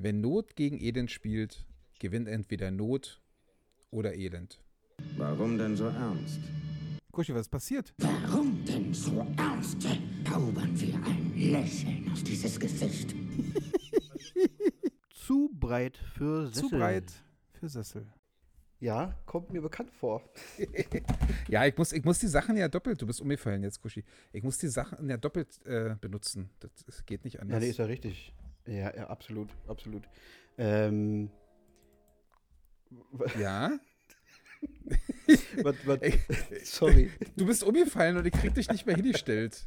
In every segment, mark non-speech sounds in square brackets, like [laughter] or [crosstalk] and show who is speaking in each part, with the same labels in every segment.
Speaker 1: Wenn Not gegen Elend spielt, gewinnt entweder Not oder Elend.
Speaker 2: Warum denn so ernst?
Speaker 1: Kuschi, was ist passiert?
Speaker 3: Warum denn so ernst? Zaubern wir ein Lächeln auf dieses Gesicht. [laughs]
Speaker 4: Zu breit für Sessel.
Speaker 1: Zu breit für Sessel.
Speaker 4: Ja, kommt mir bekannt vor. [laughs]
Speaker 1: Ja, ich muss, ich muss die Sachen ja doppelt, du bist umgefallen jetzt, Kuschi. Ich muss die Sachen ja doppelt äh, benutzen. Das, das geht nicht
Speaker 4: Ja,
Speaker 1: anders.
Speaker 4: nee, ist ja richtig. Ja, ja, absolut, absolut. Ähm,
Speaker 1: ja? [laughs]
Speaker 4: was, was, sorry.
Speaker 1: Du bist umgefallen und ich krieg dich nicht mehr hingestellt.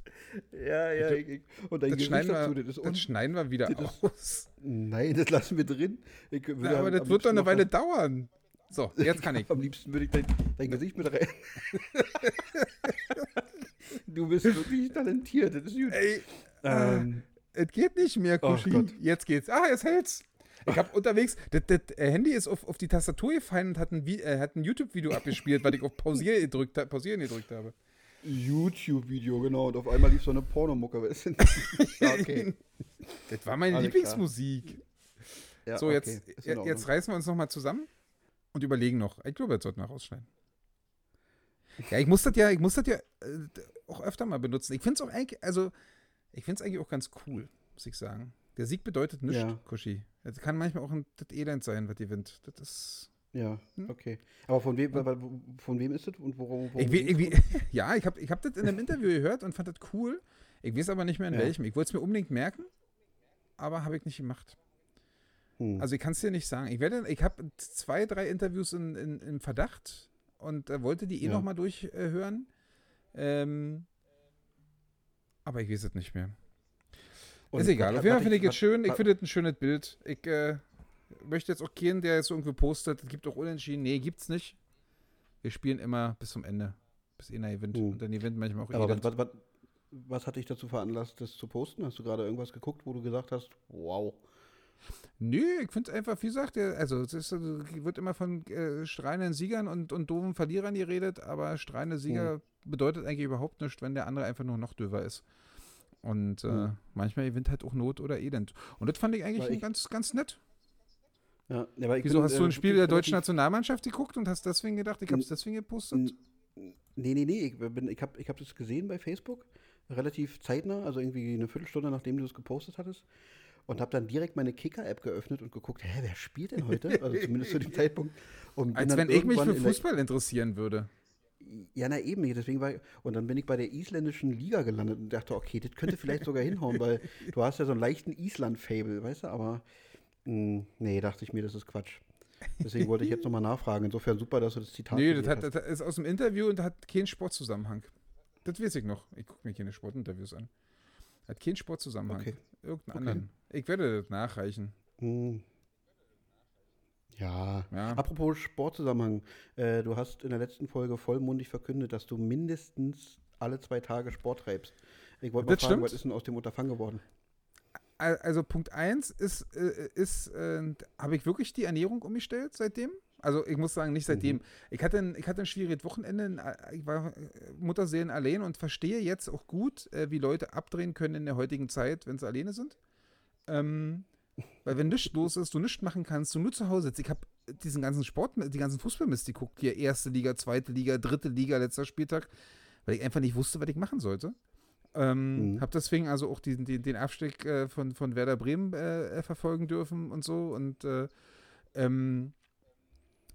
Speaker 4: Ja, ja. Ich, ich, und dein
Speaker 1: Das
Speaker 4: Gesicht
Speaker 1: schneiden,
Speaker 4: dazu,
Speaker 1: wir,
Speaker 4: das
Speaker 1: das
Speaker 4: un-
Speaker 1: schneiden wir wieder
Speaker 4: das
Speaker 1: aus.
Speaker 4: Nein, das lassen wir drin. Ich
Speaker 1: Na, aber das wird doch eine Weile dauern. So, jetzt kann ich. [laughs]
Speaker 4: Am liebsten würde ich dein, dein Gesicht mit rein. [laughs] du bist wirklich talentiert, das ist gut.
Speaker 1: Ey,
Speaker 4: Ähm,
Speaker 1: es geht nicht mehr,
Speaker 4: Oh
Speaker 1: Kuschi.
Speaker 4: Gott.
Speaker 1: jetzt geht's. Ah, jetzt hält's. Ich hab unterwegs, das, das äh, Handy ist auf, auf die Tastatur gefallen und hat ein, äh, hat ein YouTube-Video abgespielt, weil ich auf Pausier gedrückt, Pausieren gedrückt habe.
Speaker 4: YouTube-Video, genau. Und auf einmal lief so eine Pornomucke. du? [laughs] ja, okay. [laughs]
Speaker 1: Das war meine
Speaker 4: Alles
Speaker 1: Lieblingsmusik.
Speaker 4: Ja,
Speaker 1: So,
Speaker 4: okay.
Speaker 1: jetzt, jetzt reißen wir uns nochmal zusammen und überlegen noch. Ich glaube, jetzt sollten wir rausschneiden. Ja, ich muss das ja, ich muss das ja äh, auch öfter mal benutzen. Ich finde es auch eigentlich, also, ich finde es eigentlich auch ganz cool, muss ich sagen. Der Sieg bedeutet nichts,
Speaker 4: Ja.
Speaker 1: Kuschi. Das kann manchmal auch ein das Elend sein, was gewinnt. Das ist.
Speaker 4: Ja,
Speaker 1: Hm?
Speaker 4: okay. Aber von wem, von wem ist das und worum? worum
Speaker 1: Ich, ich, [laughs] ja, ich habe ich hab das in einem Interview gehört und fand das cool. Ich weiß aber nicht mehr in
Speaker 4: Ja.
Speaker 1: welchem. Ich wollte es mir unbedingt merken, aber habe ich nicht gemacht.
Speaker 4: Hm.
Speaker 1: Also ich kann es dir nicht sagen. Ich werde, ich habe zwei, drei Interviews in, in, im Verdacht und äh, wollte die eh
Speaker 4: Ja.
Speaker 1: noch mal durchhören. Ähm, aber ich weiß es nicht mehr.
Speaker 4: Und
Speaker 1: ist egal. Auf jeden Fall finde ich es schön. Ich finde es ein schönes Bild. Ich äh, möchte jetzt auch keinen, der jetzt irgendwo postet, es gibt auch Unentschieden. Nee, gibt's nicht. Wir spielen immer bis zum Ende. Bis einer gewinnt.
Speaker 4: Hm.
Speaker 1: Und dann gewinnt manchmal auch
Speaker 4: Aber was, was, was, was hat dich dazu veranlasst, das zu posten? Hast du gerade irgendwas geguckt, wo du gesagt hast, wow.
Speaker 1: Nö, ich finde es einfach, wie gesagt, also es ist, also, wird immer von äh, strahlenden Siegern und, und doofen Verlierern geredet, aber strahlende Sieger
Speaker 4: Hm.
Speaker 1: Bedeutet eigentlich überhaupt nichts, wenn der andere einfach nur noch döver ist. Und äh,
Speaker 4: Hm.
Speaker 1: manchmal gewinnt halt auch Not oder Elend. Und das fand ich eigentlich
Speaker 4: ich-
Speaker 1: ganz, ganz nett.
Speaker 4: Ja,
Speaker 1: Wieso
Speaker 4: bin,
Speaker 1: hast du
Speaker 4: äh,
Speaker 1: ein Spiel der deutschen Nationalmannschaft geguckt und hast deswegen gedacht, ich habe es deswegen gepostet?
Speaker 4: Nee, nee, nee. Ich, bin- ich habe ich hab das gesehen bei Facebook, relativ zeitnah, also irgendwie eine Viertelstunde, nachdem du es gepostet hattest. Und habe dann direkt meine Kicker-App geöffnet und geguckt, hä, wer spielt denn heute? Also zumindest zu dem [laughs] Zeitpunkt.
Speaker 1: Als wenn ich mich für Fußball interessieren würde.
Speaker 4: Ja, na eben, deswegen war und dann bin ich bei der isländischen Liga gelandet und dachte, okay, das könnte vielleicht sogar hinhauen, weil du hast ja so einen leichten Island-Fable, weißt du, aber mh, nee, dachte ich mir, das ist Quatsch. Deswegen wollte ich jetzt nochmal nachfragen. Insofern super, dass du das Zitat
Speaker 1: Nee, das, hat, das ist aus dem Interview und hat keinen Sportzusammenhang. Das weiß ich noch. Ich gucke mir keine Sportinterviews an. Hat keinen Sportzusammenhang.
Speaker 4: Okay.
Speaker 1: Irgendeinen
Speaker 4: Okay.
Speaker 1: anderen. Ich werde das nachreichen.
Speaker 4: Hm. Ja.
Speaker 1: Ja.
Speaker 4: Apropos Sportzusammenhang, äh, du hast in der letzten Folge vollmundig verkündet, dass du mindestens alle zwei Tage Sport treibst. Ich wollte mal
Speaker 1: Das
Speaker 4: fragen,
Speaker 1: stimmt.
Speaker 4: was ist denn aus dem Unterfangen geworden?
Speaker 1: Al- Also Punkt 1 ist, ist äh, habe ich wirklich die Ernährung umgestellt seitdem? Also ich muss sagen, nicht seitdem.
Speaker 4: Mhm.
Speaker 1: Ich, hatte ein, ich hatte ein schwieriges Wochenende, in- äh, ich war äh, Mutterseelen allein und verstehe jetzt auch gut, äh, wie Leute abdrehen können in der heutigen Zeit, wenn sie alleine sind. Ähm, weil wenn nichts los ist, du nichts machen kannst, du nur zu Hause sitzt. Ich habe diesen ganzen Sport, die ganzen Fußballmist geguckt, hier erste Liga, zweite Liga, dritte Liga, letzter Spieltag, weil ich einfach nicht wusste, was ich machen sollte. Ähm,
Speaker 4: Mhm.
Speaker 1: Habe deswegen also auch den, den, den Abstieg äh, von, von Werder Bremen äh, verfolgen dürfen und so und äh, ähm,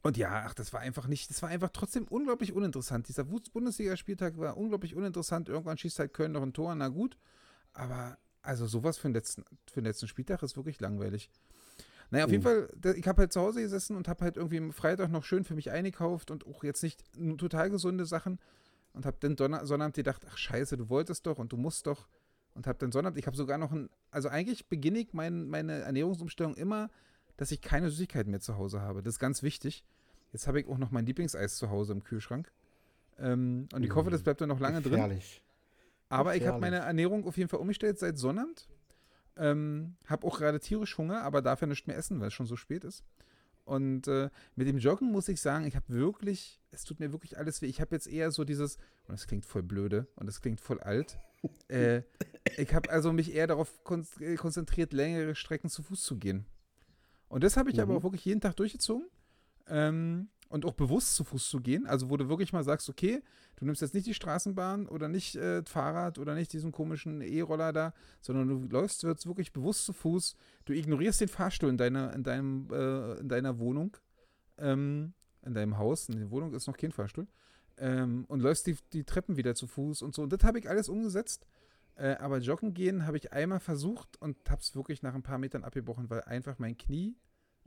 Speaker 1: und ja, ach, das war einfach nicht, das war einfach trotzdem unglaublich uninteressant. Dieser Bundesligaspieltag war unglaublich uninteressant. Irgendwann schießt halt Köln noch ein Tor, na gut. Aber also sowas für den letzten, für den letzten Spieltag ist wirklich langweilig. Naja, auf jeden
Speaker 4: Mhm.
Speaker 1: Fall, ich habe halt zu Hause gesessen und habe halt irgendwie am Freitag noch schön für mich eingekauft und auch jetzt nicht total gesunde Sachen und habe dann Donner Sonnabend gedacht, ach scheiße, du wolltest doch und du musst doch und habe dann Sonnabend, ich habe sogar noch ein, also eigentlich beginne ich mein, meine Ernährungsumstellung immer, dass ich keine Süßigkeiten mehr zu Hause habe. Das ist ganz wichtig. Jetzt habe ich auch noch mein Lieblingseis zu Hause im Kühlschrank. Ähm, und ich hoffe, das bleibt dann noch lange drin.
Speaker 4: Gefährlich.
Speaker 1: Aber ich habe meine Ernährung auf jeden Fall umgestellt seit Sonnabend. Ähm, habe auch gerade tierisch Hunger, aber darf ja nicht mehr essen, weil es schon so spät ist. Und äh, mit dem Joggen muss ich sagen, ich habe wirklich, es tut mir wirklich alles weh. Ich habe jetzt eher so dieses, und das klingt voll blöde und das klingt voll alt. [laughs] äh, ich habe also mich eher darauf äh, konzentriert, längere Strecken zu Fuß zu gehen. Und das habe ich aber
Speaker 4: Mhm.
Speaker 1: auch wirklich jeden Tag durchgezogen. Ähm, und auch bewusst zu Fuß zu gehen. Also, wo du wirklich mal sagst, okay, du nimmst jetzt nicht die Straßenbahn oder nicht äh, Fahrrad oder nicht diesen komischen E-Roller da, sondern du läufst jetzt wirklich bewusst zu Fuß. Du ignorierst den Fahrstuhl in deiner, in deinem, äh, in deiner Wohnung, ähm, in deinem Haus. In der Wohnung ist noch kein Fahrstuhl. Ähm, und läufst die, die Treppen wieder zu Fuß und so. Und das habe ich alles umgesetzt. Äh, aber joggen gehen habe ich einmal versucht und habe es wirklich nach ein paar Metern abgebrochen, weil einfach mein Knie,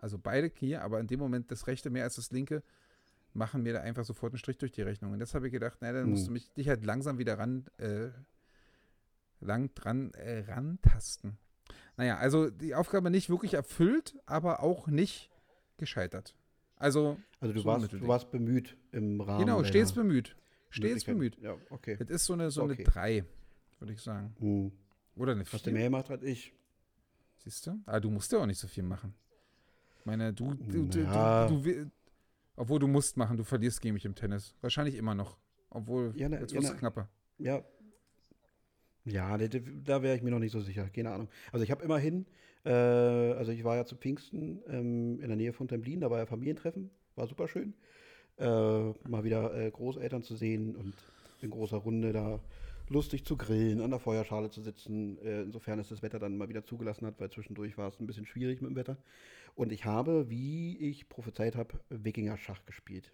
Speaker 1: also beide Knie, aber in dem Moment das rechte mehr als das linke, machen mir da einfach sofort einen Strich durch die Rechnung. Und das habe ich gedacht, na, dann musst
Speaker 4: Hm.
Speaker 1: du mich dich halt langsam wieder ran, äh, lang dran äh, rantasten. Naja, also die Aufgabe nicht wirklich erfüllt, aber auch nicht gescheitert. Also,
Speaker 4: Also du
Speaker 1: So
Speaker 4: warst, du warst bemüht im Rahmen.
Speaker 1: genau, stets bemüht. Stets bemüht.
Speaker 4: Ja, okay.
Speaker 1: Das ist so eine, so
Speaker 4: Okay.
Speaker 1: eine 3, würde ich sagen.
Speaker 4: Hm.
Speaker 1: Oder eine
Speaker 4: Hast du
Speaker 1: 4.
Speaker 4: mehr gemacht als ich?
Speaker 1: Siehst du? Aber du musst ja auch nicht so viel machen. Ich meine, du, du,
Speaker 4: Ja.
Speaker 1: du, du, obwohl du musst machen, du verlierst gegen mich im Tennis. Wahrscheinlich immer noch. Obwohl,
Speaker 4: Ja, na-
Speaker 1: jetzt
Speaker 4: ja,
Speaker 1: wird es
Speaker 4: na-
Speaker 1: knapper.
Speaker 4: Ja. Ja, da, da wäre ich mir noch nicht so sicher. Keine Ahnung. Also ich habe immerhin, äh, also ich war ja zu Pfingsten ähm, in der Nähe von Templin, da war ja Familientreffen, war super schön. Äh, mal wieder äh, Großeltern zu sehen und in großer Runde da lustig zu grillen, an der Feuerschale zu sitzen, äh, insofern es das Wetter dann mal wieder zugelassen hat, weil zwischendurch war es ein bisschen schwierig mit dem Wetter. Und ich habe, wie ich prophezeit habe, Wikinger-Schach gespielt.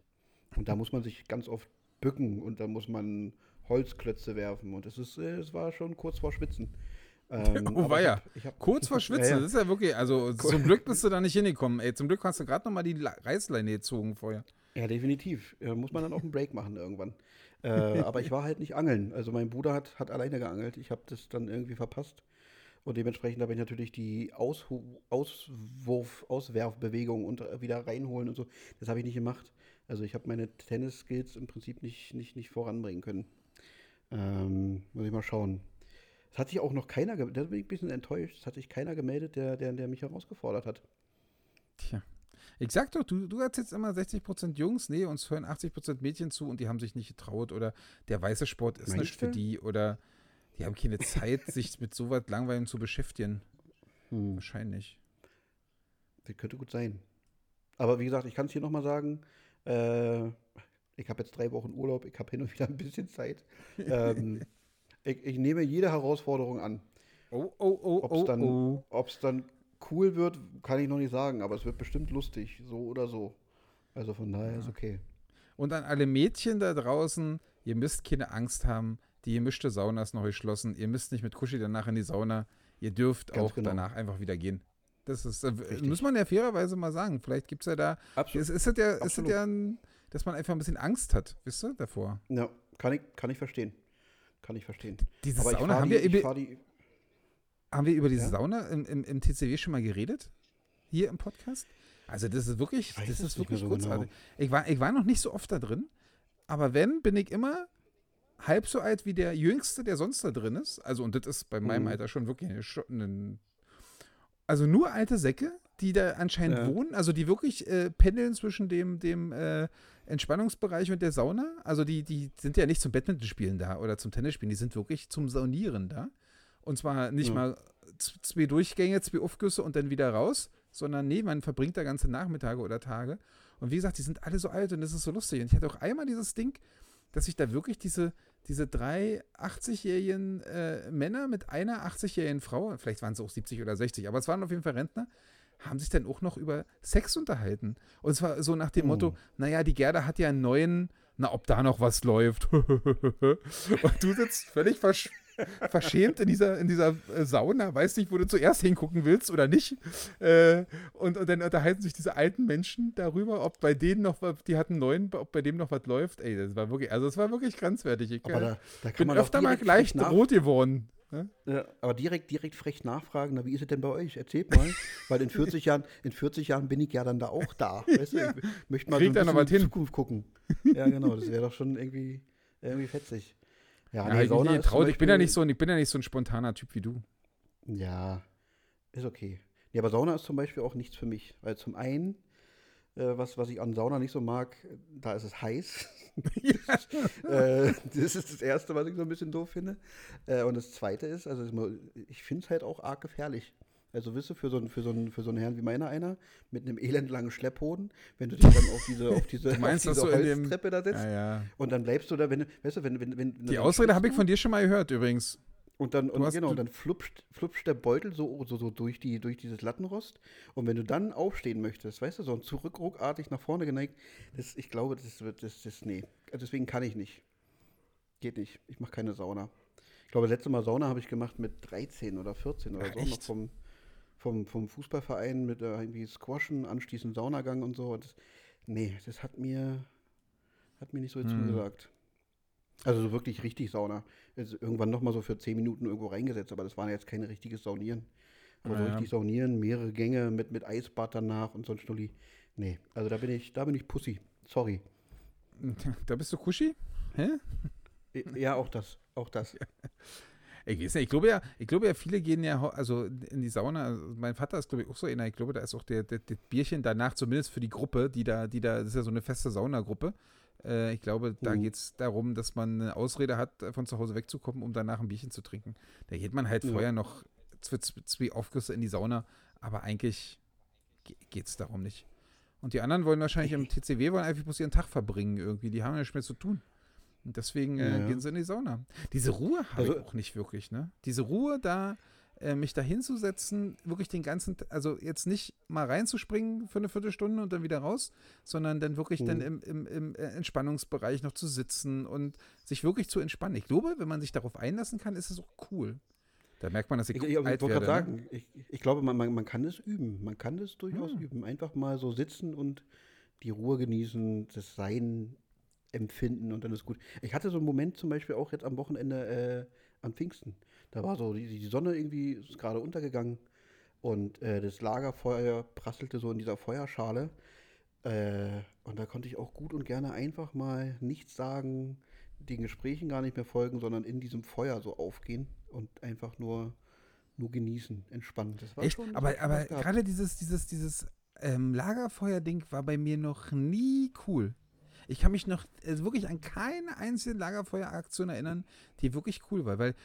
Speaker 4: Und da muss man sich ganz oft bücken und da muss man Holzklötze werfen. Und es ist, äh, es war schon kurz vor Schwitzen. Ähm, [laughs]
Speaker 1: Oh, weia.
Speaker 4: ich hab- ich hab-
Speaker 1: Kurz vor Schwitzen,
Speaker 4: Ja, ja.
Speaker 1: das ist ja wirklich, also [laughs] zum Glück bist du da nicht hingekommen. Ey, zum Glück hast du gerade noch mal die Reißleine gezogen vorher.
Speaker 4: Ja, definitiv. Äh, muss man dann auch einen Break machen irgendwann. Äh, [laughs] aber ich war halt nicht angeln. Also mein Bruder hat, hat alleine geangelt. Ich habe das dann irgendwie verpasst. Und dementsprechend habe ich natürlich die Aushu Auswurf, Auswerfbewegung und äh, wieder reinholen und so. Das habe ich nicht gemacht. Also ich habe meine Tennis-Skills im Prinzip nicht, nicht, nicht voranbringen können. Ähm, muss ich mal schauen. Es hat sich auch noch keiner, da bin ich ein bisschen enttäuscht, es hat sich keiner gemeldet, der, der, der mich herausgefordert hat.
Speaker 1: Tja. Ich sag doch, du, du erzählst immer 60% Jungs, nee, uns hören 80% Mädchen zu und die haben sich nicht getraut oder der weiße Sport ist
Speaker 4: Meinst
Speaker 1: nicht für die oder die haben keine Zeit, sich mit so was Langweilem zu beschäftigen.
Speaker 4: Hm.
Speaker 1: Wahrscheinlich.
Speaker 4: Das könnte gut sein. Aber wie gesagt, ich kann es hier nochmal sagen. Äh, ich habe jetzt drei Wochen Urlaub, ich habe hin und wieder ein bisschen Zeit. [laughs] ähm, ich, ich nehme jede Herausforderung an.
Speaker 1: Oh, oh, oh,
Speaker 4: Ob's
Speaker 1: oh,
Speaker 4: dann-
Speaker 1: oh.
Speaker 4: Ob es dann cool wird, kann ich noch nicht sagen, aber es wird bestimmt lustig, so oder so. Also von daher ist okay.
Speaker 1: Und an alle Mädchen da draußen, ihr müsst keine Angst haben. Die gemischte Sauna ist noch geschlossen. Ihr müsst nicht mit Kuschi danach in die Sauna. Ihr dürft
Speaker 4: Ganz
Speaker 1: auch
Speaker 4: genau.
Speaker 1: danach einfach wieder gehen. Das ist, äh,
Speaker 4: Richtig.
Speaker 1: muss man ja fairerweise mal sagen. Vielleicht gibt es ja da, ist, ist das ja, ist das
Speaker 4: Absolut.
Speaker 1: ja ein, dass man einfach ein bisschen Angst hat, wisst ihr, davor.
Speaker 4: Ja, kann ich, kann ich verstehen. Kann ich verstehen.
Speaker 1: Diese
Speaker 4: Aber ich
Speaker 1: Sauna, haben
Speaker 4: die,
Speaker 1: wir,
Speaker 4: ich die,
Speaker 1: haben wir über diese
Speaker 4: Ja?
Speaker 1: Sauna im, im, im TCW schon mal geredet? Hier im Podcast? Also das ist wirklich, das ist
Speaker 4: mehr
Speaker 1: wirklich
Speaker 4: so
Speaker 1: großartig.
Speaker 4: genau.
Speaker 1: Ich, war, ich war noch nicht so oft da drin, aber wenn, bin ich immer halb so alt wie der Jüngste, der sonst da drin ist. Also, und das ist bei meinem
Speaker 4: Mhm.
Speaker 1: Alter schon wirklich eine, Scho- ein, also nur alte Säcke, die da anscheinend
Speaker 4: Ja.
Speaker 1: wohnen, also die wirklich äh, pendeln zwischen dem, dem äh, Entspannungsbereich und der Sauna. Also die, die sind ja nicht zum Badmintonspielen da oder zum Tennisspielen, die sind wirklich zum Saunieren da. Und zwar nicht
Speaker 4: Ja.
Speaker 1: mal zwei Durchgänge, zwei Aufgüsse und dann wieder raus, sondern nee, man verbringt da ganze Nachmittage oder Tage. Und wie gesagt, die sind alle so alt und das ist so lustig. Und ich hatte auch einmal dieses Ding, dass ich da wirklich diese, diese drei 80-jährigen äh, Männer mit einer 80-jährigen Frau, vielleicht waren es auch 70 oder 60, aber es waren auf jeden Fall Rentner, haben sich dann auch noch über Sex unterhalten. Und zwar so nach dem
Speaker 4: Oh.
Speaker 1: Motto, naja, die Gerda hat ja einen neuen, na, ob da noch was läuft. [laughs] und du sitzt völlig versch verschämt in dieser, in dieser äh, Sauna, weißt nicht, wo du zuerst hingucken willst oder nicht. Äh, und, und dann unterhalten sich diese alten Menschen darüber, ob bei denen noch was, die hatten neun, ob bei dem noch was läuft. Ey, das war wirklich, also es war wirklich grenzwertig. Ich
Speaker 4: aber
Speaker 1: äh,
Speaker 4: da, da kann
Speaker 1: bin
Speaker 4: man
Speaker 1: öfter mal leicht
Speaker 4: nach-
Speaker 1: rot geworden. ne?
Speaker 4: Ja, aber direkt, direkt frech nachfragen, na, wie ist es denn bei euch? Erzählt mal, [laughs] weil in 40 Jahren, in 40 Jahren bin ich ja dann da auch da. [laughs] Weißt du? Ich möchte mal
Speaker 1: Kriegt
Speaker 4: so
Speaker 1: da
Speaker 4: ein bisschen in die. Zukunft gucken. Ja, genau, das wäre doch schon irgendwie, irgendwie fetzig. Ja,
Speaker 1: Ja, ich,
Speaker 4: Sauna
Speaker 1: ich,
Speaker 4: zum
Speaker 1: traut, ich bin ja nicht so, ein- ich bin ja nicht so ein spontaner Typ wie du.
Speaker 4: Ja, ist okay. Ja, aber Sauna ist zum Beispiel auch nichts für mich. Weil zum einen, äh, was, was ich an Sauna nicht so mag, da ist es heiß. [laughs] [laughs] äh, das ist das Erste, was ich so ein bisschen doof finde. Äh, und das Zweite ist, also ich finde es halt auch arg gefährlich. Also wisst du, für so, einen- für, so einen, für so einen Herrn wie meiner einer, mit einem elendlangen Schlepphoden, wenn du dich dann auf diese, auf diese, [laughs]
Speaker 1: Du meinst,
Speaker 4: auf
Speaker 1: dass
Speaker 4: diese
Speaker 1: in dem-
Speaker 4: Holztreppe da setzt
Speaker 1: Ja, ja.
Speaker 4: und dann bleibst du da, wenn, weißt du, wenn, wenn, wenn
Speaker 1: Die Ausrede habe ich von dir schon mal gehört, übrigens.
Speaker 4: Und dann, und
Speaker 1: hast-
Speaker 4: genau,
Speaker 1: du-
Speaker 4: dann flupscht, flupscht der Beutel so, so, so durch, die, durch dieses Lattenrost. Und wenn du dann aufstehen möchtest, weißt du, so ein zurückruckartig nach vorne geneigt, das, ich glaube, das wird, das, das, nee. Also Deswegen kann ich nicht. Geht nicht. Ich mache keine Sauna. Ich glaube, das letzte Mal Sauna habe ich gemacht mit 13 oder 14 oder
Speaker 1: Ach,
Speaker 4: so. Noch vom, vom, vom Fußballverein mit äh, irgendwie Squashen, anschließend Saunagang und so. Das, nee, das hat mir, hat mir nicht so
Speaker 1: Hm.
Speaker 4: zugesagt. Also so wirklich richtig Sauna. Also irgendwann nochmal so für 10 Minuten irgendwo reingesetzt, aber das war jetzt kein richtiges Saunieren. Aber so
Speaker 1: Ja, ja.
Speaker 4: richtig saunieren, mehrere Gänge mit, mit Eisbad danach und so ein Schnulli. Nee, also da bin ich, da bin ich Pussy. Sorry. [laughs]
Speaker 1: Da bist du Kuschi? Hä?
Speaker 4: Ja, auch das. Auch das. [laughs]
Speaker 1: Ich weiß nicht, ich glaube ja, ich glaube ja, viele gehen ja, also in die Sauna, also mein Vater ist, glaube ich, auch so einer, ich glaube, da ist auch der, der, der Bierchen danach, zumindest für die Gruppe, die da, die da, das ist ja so eine feste Saunagruppe. Äh, ich glaube, da
Speaker 4: Mhm.
Speaker 1: geht es darum, dass man eine Ausrede hat, äh, von zu Hause wegzukommen, um danach ein Bierchen zu trinken. Da geht man halt
Speaker 4: Ja.
Speaker 1: vorher noch zwei, Aufgüsse in die Sauna, aber eigentlich geht es darum nicht. Und die anderen wollen wahrscheinlich im TCW wollen einfach bloß ihren Tag verbringen irgendwie. Die haben ja nichts mehr zu tun. Und deswegen äh,
Speaker 4: Ja.
Speaker 1: gehen sie in die Sauna. Diese Ruhe habe
Speaker 4: Also-
Speaker 1: ich auch nicht wirklich, ne? Diese Ruhe da, äh, mich da hinzusetzen, wirklich den ganzen, also jetzt nicht mal reinzuspringen für eine Viertelstunde und dann wieder raus, sondern dann wirklich dann
Speaker 4: Mhm.
Speaker 1: im, im, im äh, Entspannungsbereich noch zu sitzen und sich wirklich zu entspannen. Ich glaube, wenn man sich darauf einlassen kann, ist es auch cool. Da merkt man, dass ich,
Speaker 4: Ich, ich,
Speaker 1: alt werde. Ne?
Speaker 4: sagen, ich, ich glaube, man, man, man kann es üben. Man kann es durchaus
Speaker 1: Ja.
Speaker 4: üben. Einfach mal so sitzen und die Ruhe genießen, das Sein empfinden und dann ist gut. Ich hatte so einen Moment zum Beispiel auch jetzt am Wochenende äh, an Pfingsten. Da war so, die, die Sonne irgendwie ist gerade untergegangen und äh, das Lagerfeuer prasselte so in dieser Feuerschale. Äh, und da konnte ich auch gut und gerne einfach mal nichts sagen, den Gesprächen gar nicht mehr folgen, sondern in diesem Feuer so aufgehen und einfach nur, nur genießen, entspannen. Das war
Speaker 1: Echt?
Speaker 4: schon.
Speaker 1: aber aber gerade dieses, dieses, dieses ähm, Lagerfeuer-Ding war bei mir noch nie cool. Ich kann mich noch äh, wirklich an keine einzige Lagerfeueraktion erinnern, die wirklich cool war, weil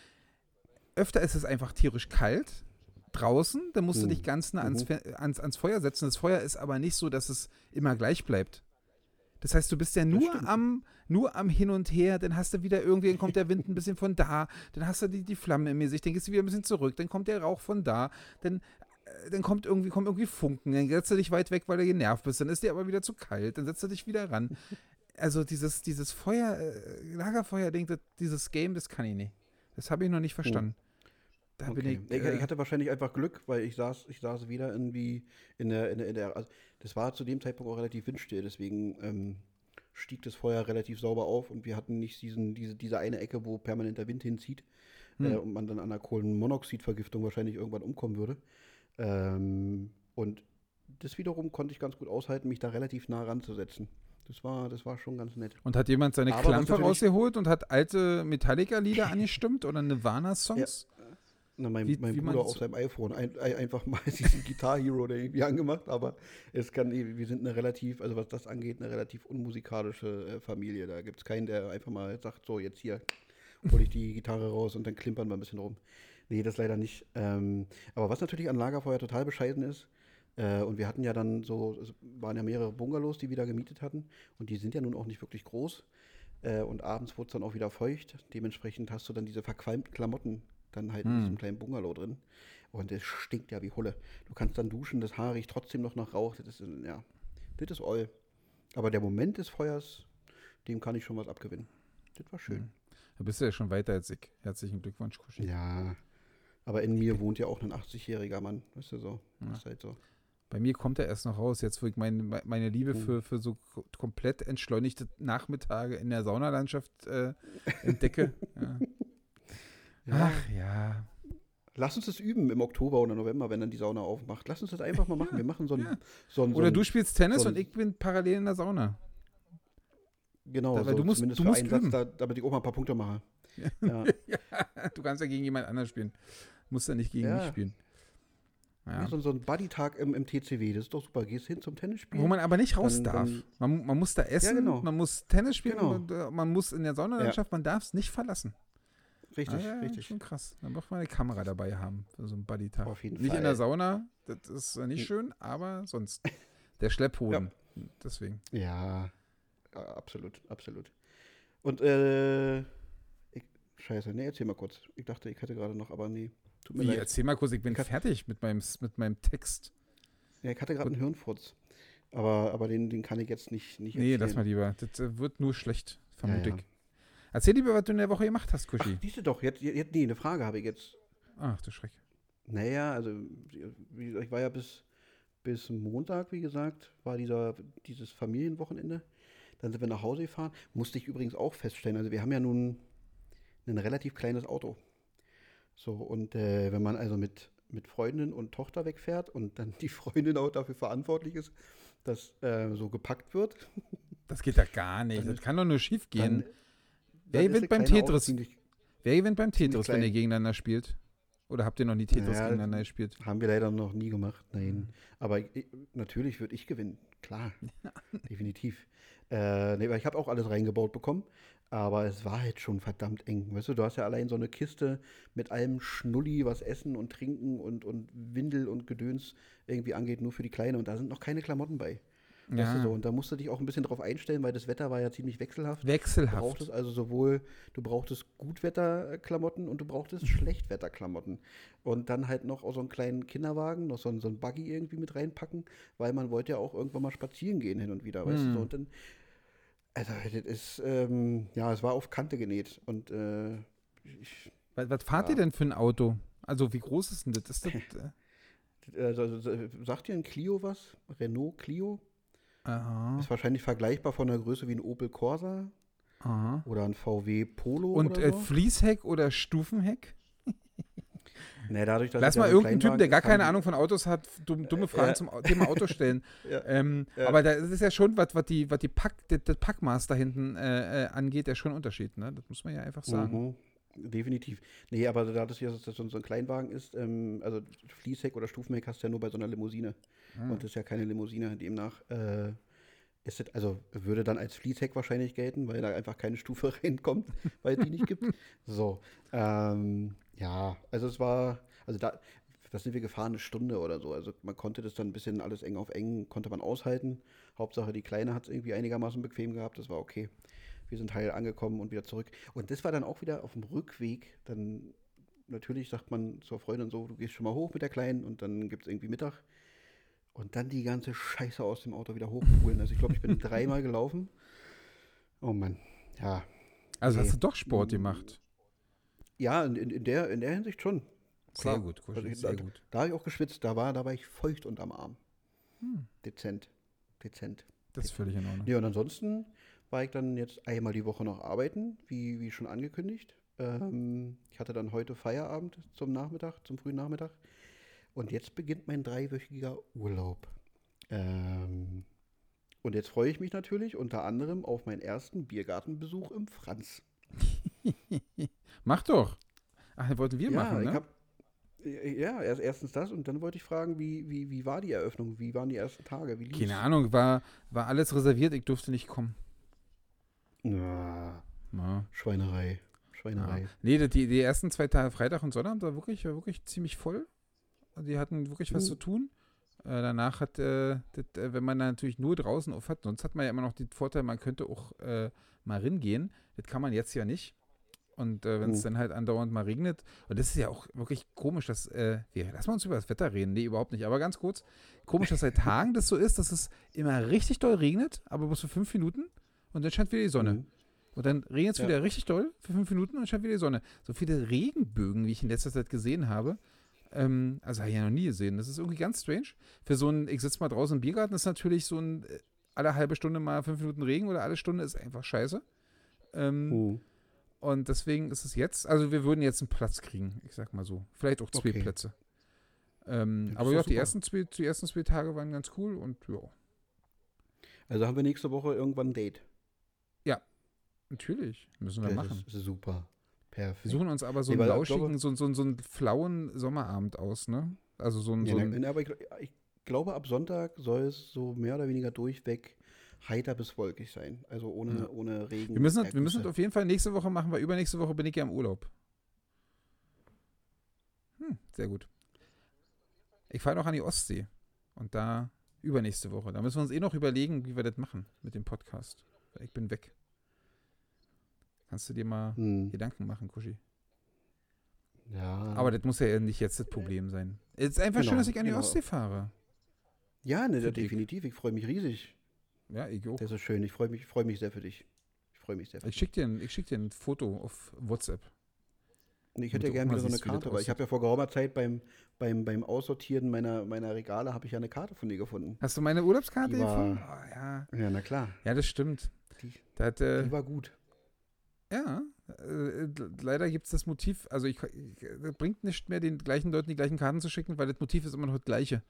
Speaker 1: öfter ist es einfach tierisch kalt draußen, dann musst du
Speaker 4: Mhm.
Speaker 1: dich ganz nah ans,
Speaker 4: Mhm.
Speaker 1: Ans, ans Feuer setzen. Das Feuer ist aber nicht so, dass es immer gleich bleibt. Das heißt, du bist ja nur am, nur am Hin und Her, dann hast du wieder irgendwie, dann kommt der Wind ein bisschen von da, dann hast du die, die Flamme im Gesicht, dann gehst du wieder ein bisschen zurück, dann kommt der Rauch von da, dann, äh, dann kommt irgendwie, kommt irgendwie Funken, dann setzt du dich weit weg, weil du genervt bist, dann ist dir aber wieder zu kalt, dann setzt du dich wieder ran. Also dieses, dieses Feuer, äh, Lagerfeuer-Ding, das- dieses Game, das kann ich nicht. Das habe ich noch nicht verstanden. Da bin
Speaker 4: Okay.
Speaker 1: ich.
Speaker 4: ich,
Speaker 1: Äh,
Speaker 4: ich hatte wahrscheinlich einfach Glück, weil ich saß, ich saß wieder irgendwie in der, in der, in der also das war zu dem Zeitpunkt auch relativ windstill, deswegen ähm, stieg das Feuer relativ sauber auf und wir hatten nicht diesen, diese, diese eine Ecke, wo permanent der Wind hinzieht
Speaker 1: Hm.
Speaker 4: äh, und man dann an einer Kohlenmonoxidvergiftung wahrscheinlich irgendwann umkommen würde. Ähm, und das wiederum konnte ich ganz gut aushalten, mich da relativ nah ranzusetzen. Das war, das war schon ganz nett.
Speaker 1: und hat jemand seine
Speaker 4: Aber
Speaker 1: Klampe rausgeholt und hat alte Metallica-Lieder [laughs] angestimmt oder Nirvana-Songs?
Speaker 4: Na, mein,
Speaker 1: Wie-
Speaker 4: mein
Speaker 1: wie
Speaker 4: Bruder auf seinem iPhone ein, ein, einfach mal [laughs] diesen Guitar Hero da irgendwie angemacht, aber es kann, wir sind eine relativ, also was das angeht, eine relativ unmusikalische äh, Familie. Da gibt es keinen, der einfach mal sagt, so jetzt hier hole ich die Gitarre raus und dann klimpern wir ein bisschen rum. Nee, das leider nicht. Ähm, aber was natürlich an Lagerfeuer total bescheiden ist, äh, und wir hatten ja dann so, es waren ja mehrere Bungalows, die wir da gemietet hatten, und die sind ja nun auch nicht wirklich groß. Äh, und abends wurde es dann auch wieder feucht. Dementsprechend hast du dann diese verqualmten Klamotten dann halt in
Speaker 1: Hm.
Speaker 4: diesem kleinen Bungalow drin. Und es stinkt ja wie Hulle. Du kannst dann duschen, das Haar riecht trotzdem noch nach Rauch. Das ist, ja, das ist all. Aber der Moment des Feuers, dem kann ich schon was abgewinnen. Das war schön.
Speaker 1: Hm. Da bist du ja schon weiter als ich. Herzlichen Glückwunsch, Kuschi.
Speaker 4: Ja. Aber in mir wohnt ja auch ein 80-jähriger Mann. Weißt du so?
Speaker 1: Ja.
Speaker 4: Das ist halt so.
Speaker 1: Bei mir kommt er erst noch raus, jetzt wo ich meine, meine Liebe
Speaker 4: Oh.
Speaker 1: für, für so ko- komplett entschleunigte Nachmittage in der Saunalandschaft äh, entdecke. [laughs] ja.
Speaker 4: Ja.
Speaker 1: Ach ja.
Speaker 4: Lass uns das üben im Oktober oder November, wenn dann die Sauna aufmacht. Lass uns das einfach mal machen. Wir machen so ein.
Speaker 1: ja.
Speaker 4: So ein so
Speaker 1: Oder du spielst Tennis
Speaker 4: so
Speaker 1: und ich bin parallel in der Sauna.
Speaker 4: Genau,
Speaker 1: Da- weil du musst-
Speaker 4: zumindest
Speaker 1: du
Speaker 4: für
Speaker 1: musst
Speaker 4: einen Satz,
Speaker 1: üben.
Speaker 4: da, damit ich auch mal ein paar Punkte mache. [laughs] Ja.
Speaker 1: Du kannst ja gegen jemand anderen spielen. Musst ja nicht gegen
Speaker 4: Ja.
Speaker 1: mich spielen. Ja.
Speaker 4: So, so ein Buddy-Tag im, im TCW, das ist doch super. Gehst hin zum Tennisspielen.
Speaker 1: Wo man aber nicht raus
Speaker 4: Dann-
Speaker 1: darf.
Speaker 4: dann-
Speaker 1: man, man muss da essen,
Speaker 4: genau.
Speaker 1: man muss Tennis spielen,
Speaker 4: Genau.
Speaker 1: man, äh, man muss in der Saunalandschaft, man darf es nicht verlassen.
Speaker 4: richtig,
Speaker 1: Ah, ja,
Speaker 4: richtig.
Speaker 1: Schon krass. Dann muss man eine Kamera dabei haben für so einen Buddy-Tag.
Speaker 4: Auf jeden
Speaker 1: Nicht
Speaker 4: Fall.
Speaker 1: in der Sauna, das ist äh, nicht schön, aber sonst. Der Schlepphoden. Deswegen.
Speaker 4: Ja, ja, absolut, absolut. Und, äh, ich, scheiße, nee, erzähl mal kurz. Ich dachte, ich hätte gerade noch, aber nee. Tut mir
Speaker 1: Wie,
Speaker 4: leid.
Speaker 1: erzähl mal kurz, ich bin
Speaker 4: Ich
Speaker 1: fertig mit meinem, mit meinem Text.
Speaker 4: Ja, ich hatte gerade einen Hirnfurz. Aber, aber den, den kann ich jetzt nicht, nicht
Speaker 1: Nee,
Speaker 4: erzählen.
Speaker 1: lass mal lieber. Das äh, wird nur schlecht, vermute
Speaker 4: Ja, ja.
Speaker 1: Erzähl lieber, was du in der Woche gemacht hast,
Speaker 4: Ach,
Speaker 1: Kuschi.
Speaker 4: siehst du doch, jetzt, jetzt, nee, eine Frage habe ich jetzt.
Speaker 1: Ach, du Schreck.
Speaker 4: Naja, also ich war ja bis, bis Montag, wie gesagt, war dieser, dieses Familienwochenende. Dann sind wir nach Hause gefahren. Musste ich übrigens auch feststellen. Also wir haben ja nun ein relativ kleines Auto. So, und äh, wenn man also mit, mit Freundin und Tochter wegfährt und dann die Freundin auch dafür verantwortlich ist, dass äh, so gepackt wird, [laughs]
Speaker 1: Das geht ja gar nicht.
Speaker 4: Dann
Speaker 1: Das kann doch nur schief gehen. Wer gewinnt beim Tetris? Wer gewinnt beim Tetris, wenn ihr gegeneinander spielt? Oder habt ihr noch nie Tetris
Speaker 4: Ja,
Speaker 1: gegeneinander gespielt?
Speaker 4: Haben wir leider noch nie gemacht, nein. Aber ich, natürlich würde ich gewinnen, klar, [laughs] definitiv. Äh, nee, weil ich habe auch alles reingebaut bekommen, aber es war halt schon verdammt eng. Weißt du, du hast ja allein so eine Kiste mit allem Schnulli, was Essen und Trinken und, und Windel und Gedöns irgendwie angeht, nur für die Kleine und da sind noch keine Klamotten bei. Weißt du so, und da musst du dich auch ein bisschen drauf einstellen, weil das Wetter war ja ziemlich wechselhaft. Du
Speaker 1: Wechselhaft.
Speaker 4: brauchtest also sowohl, du brauchtest Gutwetterklamotten und du brauchtest [laughs] Schlechtwetterklamotten. Und dann halt noch so einen kleinen Kinderwagen, noch so einen, so einen Buggy irgendwie mit reinpacken, weil man wollte ja auch irgendwann mal spazieren gehen hin und wieder, weißt du so. Und dann, also das ist, ähm, ja, es war auf Kante genäht. Und äh, ich,
Speaker 1: Was, was fahrt
Speaker 4: Ja.
Speaker 1: ihr denn für ein Auto? Also, wie groß ist denn das? Ist das [laughs] äh,
Speaker 4: also, also, sagt dir ein Clio was? Renault Clio?
Speaker 1: aha,
Speaker 4: Ist wahrscheinlich vergleichbar von der Größe wie ein Opel Corsa
Speaker 1: aha.
Speaker 4: oder ein VW Polo
Speaker 1: Und äh,
Speaker 4: so.
Speaker 1: Fließheck oder Stufenheck?
Speaker 4: Nee, dadurch, dass
Speaker 1: Lass mal irgendeinen Typen, der gar keine Ahnung von Autos hat, dumm, dumme Fragen
Speaker 4: ja.
Speaker 1: zum Thema Auto stellen. [laughs]
Speaker 4: Ja.
Speaker 1: ähm,
Speaker 4: Ja.
Speaker 1: Aber da ist ja schon, was, was die, was die Pack, das, Packmaß da hinten äh, äh, angeht, ja schon ein Unterschied. Ne? Das muss man ja einfach sagen.
Speaker 4: Mhm. Definitiv. Nee, aber da das hier so, ein Kleinwagen ist, ähm, also Fließheck oder Stufenheck hast du ja nur bei so einer Limousine.
Speaker 1: Ah.
Speaker 4: Und das ist ja keine Limousine. Demnach äh, ist das, also würde dann als Fließheck wahrscheinlich gelten, weil da einfach keine Stufe [laughs] reinkommt, weil es die nicht gibt. So. Ähm, ja, also es war, also da, das sind wir gefahren, eine Stunde oder so. Also man konnte das dann ein bisschen alles eng auf eng, konnte man aushalten. Hauptsache die Kleine hat es irgendwie einigermaßen bequem gehabt, das war okay. Wir sind heil angekommen und wieder zurück. Und das war dann auch wieder auf dem Rückweg. Dann natürlich sagt man zur Freundin so, du gehst schon mal hoch mit der Kleinen und dann gibt es irgendwie Mittag. Und dann die ganze Scheiße aus dem Auto wieder hochholen. Also ich glaube, ich bin [laughs] dreimal gelaufen. Oh Mann, ja.
Speaker 1: Also
Speaker 4: Nee.
Speaker 1: hast du doch Sport gemacht.
Speaker 4: Ja, in, in, der, in der Hinsicht schon.
Speaker 1: Sehr
Speaker 4: Klar.
Speaker 1: gut, Kuschi,
Speaker 4: Also ich-
Speaker 1: sehr
Speaker 4: da,
Speaker 1: gut.
Speaker 4: Da habe ich auch geschwitzt. Da war, da war ich feucht unterm Arm.
Speaker 1: Hm,
Speaker 4: Dezent. Dezent.
Speaker 1: das ist völlig in Ordnung.
Speaker 4: Ja, und ansonsten war ich dann jetzt einmal die Woche noch arbeiten, wie, wie schon angekündigt. Ähm, ich hatte dann heute Feierabend zum Nachmittag, zum frühen Nachmittag. Und jetzt beginnt mein dreiwöchiger Urlaub. Ähm, und jetzt freue ich mich natürlich unter anderem auf meinen ersten Biergartenbesuch im Franz. [laughs]
Speaker 1: Mach doch. Ach, das wollten wir machen,
Speaker 4: ich
Speaker 1: ne?
Speaker 4: hab, ja, erst, erstens das und dann wollte ich fragen, wie, wie, wie war die Eröffnung? Wie waren die ersten Tage? Lief's?
Speaker 1: Keine Ahnung, war, war alles reserviert, ich durfte nicht kommen.
Speaker 4: Ja,
Speaker 1: Ja.
Speaker 4: Schweinerei.
Speaker 1: Ja.
Speaker 4: Schweinerei.
Speaker 1: Nee, die, die die ersten zwei Tage, Freitag und Sonntag, war wirklich, war wirklich ziemlich voll. Die hatten wirklich was
Speaker 4: Mhm.
Speaker 1: zu tun. Äh, danach hat, äh, das, äh, wenn man da natürlich nur draußen auf hat, sonst hat man ja immer noch den Vorteil, man könnte auch äh, mal ringehen. Das kann man jetzt ja nicht. Und äh, wenn es
Speaker 4: Mhm.
Speaker 1: dann halt andauernd mal regnet, und das ist ja auch wirklich komisch, dass äh, wir, lass mal uns über das Wetter reden. Nee, überhaupt nicht. Aber ganz kurz, komisch, dass seit [laughs] Tagen das so ist, dass es immer richtig doll regnet, aber bloß für fünf Minuten und dann scheint wieder die Sonne.
Speaker 4: Mhm.
Speaker 1: Und dann regnet es
Speaker 4: Ja.
Speaker 1: wieder richtig doll für fünf Minuten und dann scheint wieder die Sonne. So viele Regenbögen, wie ich in letzter Zeit gesehen habe, ähm, also habe ich ja noch nie gesehen. Das ist irgendwie ganz strange. Für so ein, ich sitze mal draußen im Biergarten, ist natürlich so ein äh, alle halbe Stunde mal fünf Minuten Regen oder alle Stunde ist einfach scheiße. Ähm,
Speaker 4: Mhm.
Speaker 1: Und deswegen ist es jetzt, also wir würden jetzt einen Platz kriegen, ich sag mal so. Vielleicht auch zwei
Speaker 4: Okay.
Speaker 1: Plätze. Ähm,
Speaker 4: Ja,
Speaker 1: aber ja, die ersten, zwei, die ersten zwei Tage waren ganz cool und ja,
Speaker 4: Also haben wir nächste Woche irgendwann ein Date.
Speaker 1: natürlich, müssen wir
Speaker 4: Das
Speaker 1: machen.
Speaker 4: super. Perfekt.
Speaker 1: Wir suchen uns aber so
Speaker 4: Nee,
Speaker 1: einen lauschigen,
Speaker 4: glaube-
Speaker 1: so, so, so einen flauen Sommerabend aus, ne? Also so ein,
Speaker 4: Ja,
Speaker 1: so ein
Speaker 4: aber ich, ich glaube, ab Sonntag soll es so mehr oder weniger durchweg heiter bis wolkig sein. Also ohne,
Speaker 1: Ja.
Speaker 4: ohne Regen.
Speaker 1: wir müssen, wir müssen
Speaker 4: Ergüsse.
Speaker 1: auf jeden Fall nächste Woche machen, weil übernächste Woche bin ich ja im Urlaub. Hm, sehr gut. Ich fahre noch an die Ostsee. Und da übernächste Woche. Da müssen wir uns eh noch überlegen, wie wir das machen mit dem Podcast. Ich bin weg. Kannst du dir mal
Speaker 4: Hm.
Speaker 1: Gedanken machen, Kuschi?
Speaker 4: Ja.
Speaker 1: Aber das muss ja nicht jetzt das Problem sein. Es ist einfach
Speaker 4: Genau,
Speaker 1: schön, dass ich an die
Speaker 4: genau.
Speaker 1: Ostsee fahre.
Speaker 4: ja, ne, definitiv. Ich freue mich riesig.
Speaker 1: Ja, ich auch.
Speaker 4: Das ist schön. Ich freue mich, freue mich sehr für dich. Ich freue mich sehr für
Speaker 1: Ich
Speaker 4: dich.
Speaker 1: schicke dir, ein- ich schick dir ein Foto auf WhatsApp.
Speaker 4: Ich hätte ja gerne wieder so eine
Speaker 1: das
Speaker 4: Karte, aber ich habe ja vor geraumer Zeit beim, beim, beim Aussortieren meiner, meiner Regale habe ich ja eine Karte von dir gefunden.
Speaker 1: Hast du meine Urlaubskarte
Speaker 4: war-
Speaker 1: gefunden? Oh, ja.
Speaker 4: Ja, na klar.
Speaker 1: ja, das stimmt.
Speaker 4: Die,
Speaker 1: Da hat, äh,
Speaker 4: die war gut.
Speaker 1: ja, äh, leider gibt es das Motiv, also ich, ich, das bringt nicht mehr, den gleichen Leuten die gleichen Karten zu schicken, weil das Motiv ist immer noch das gleiche.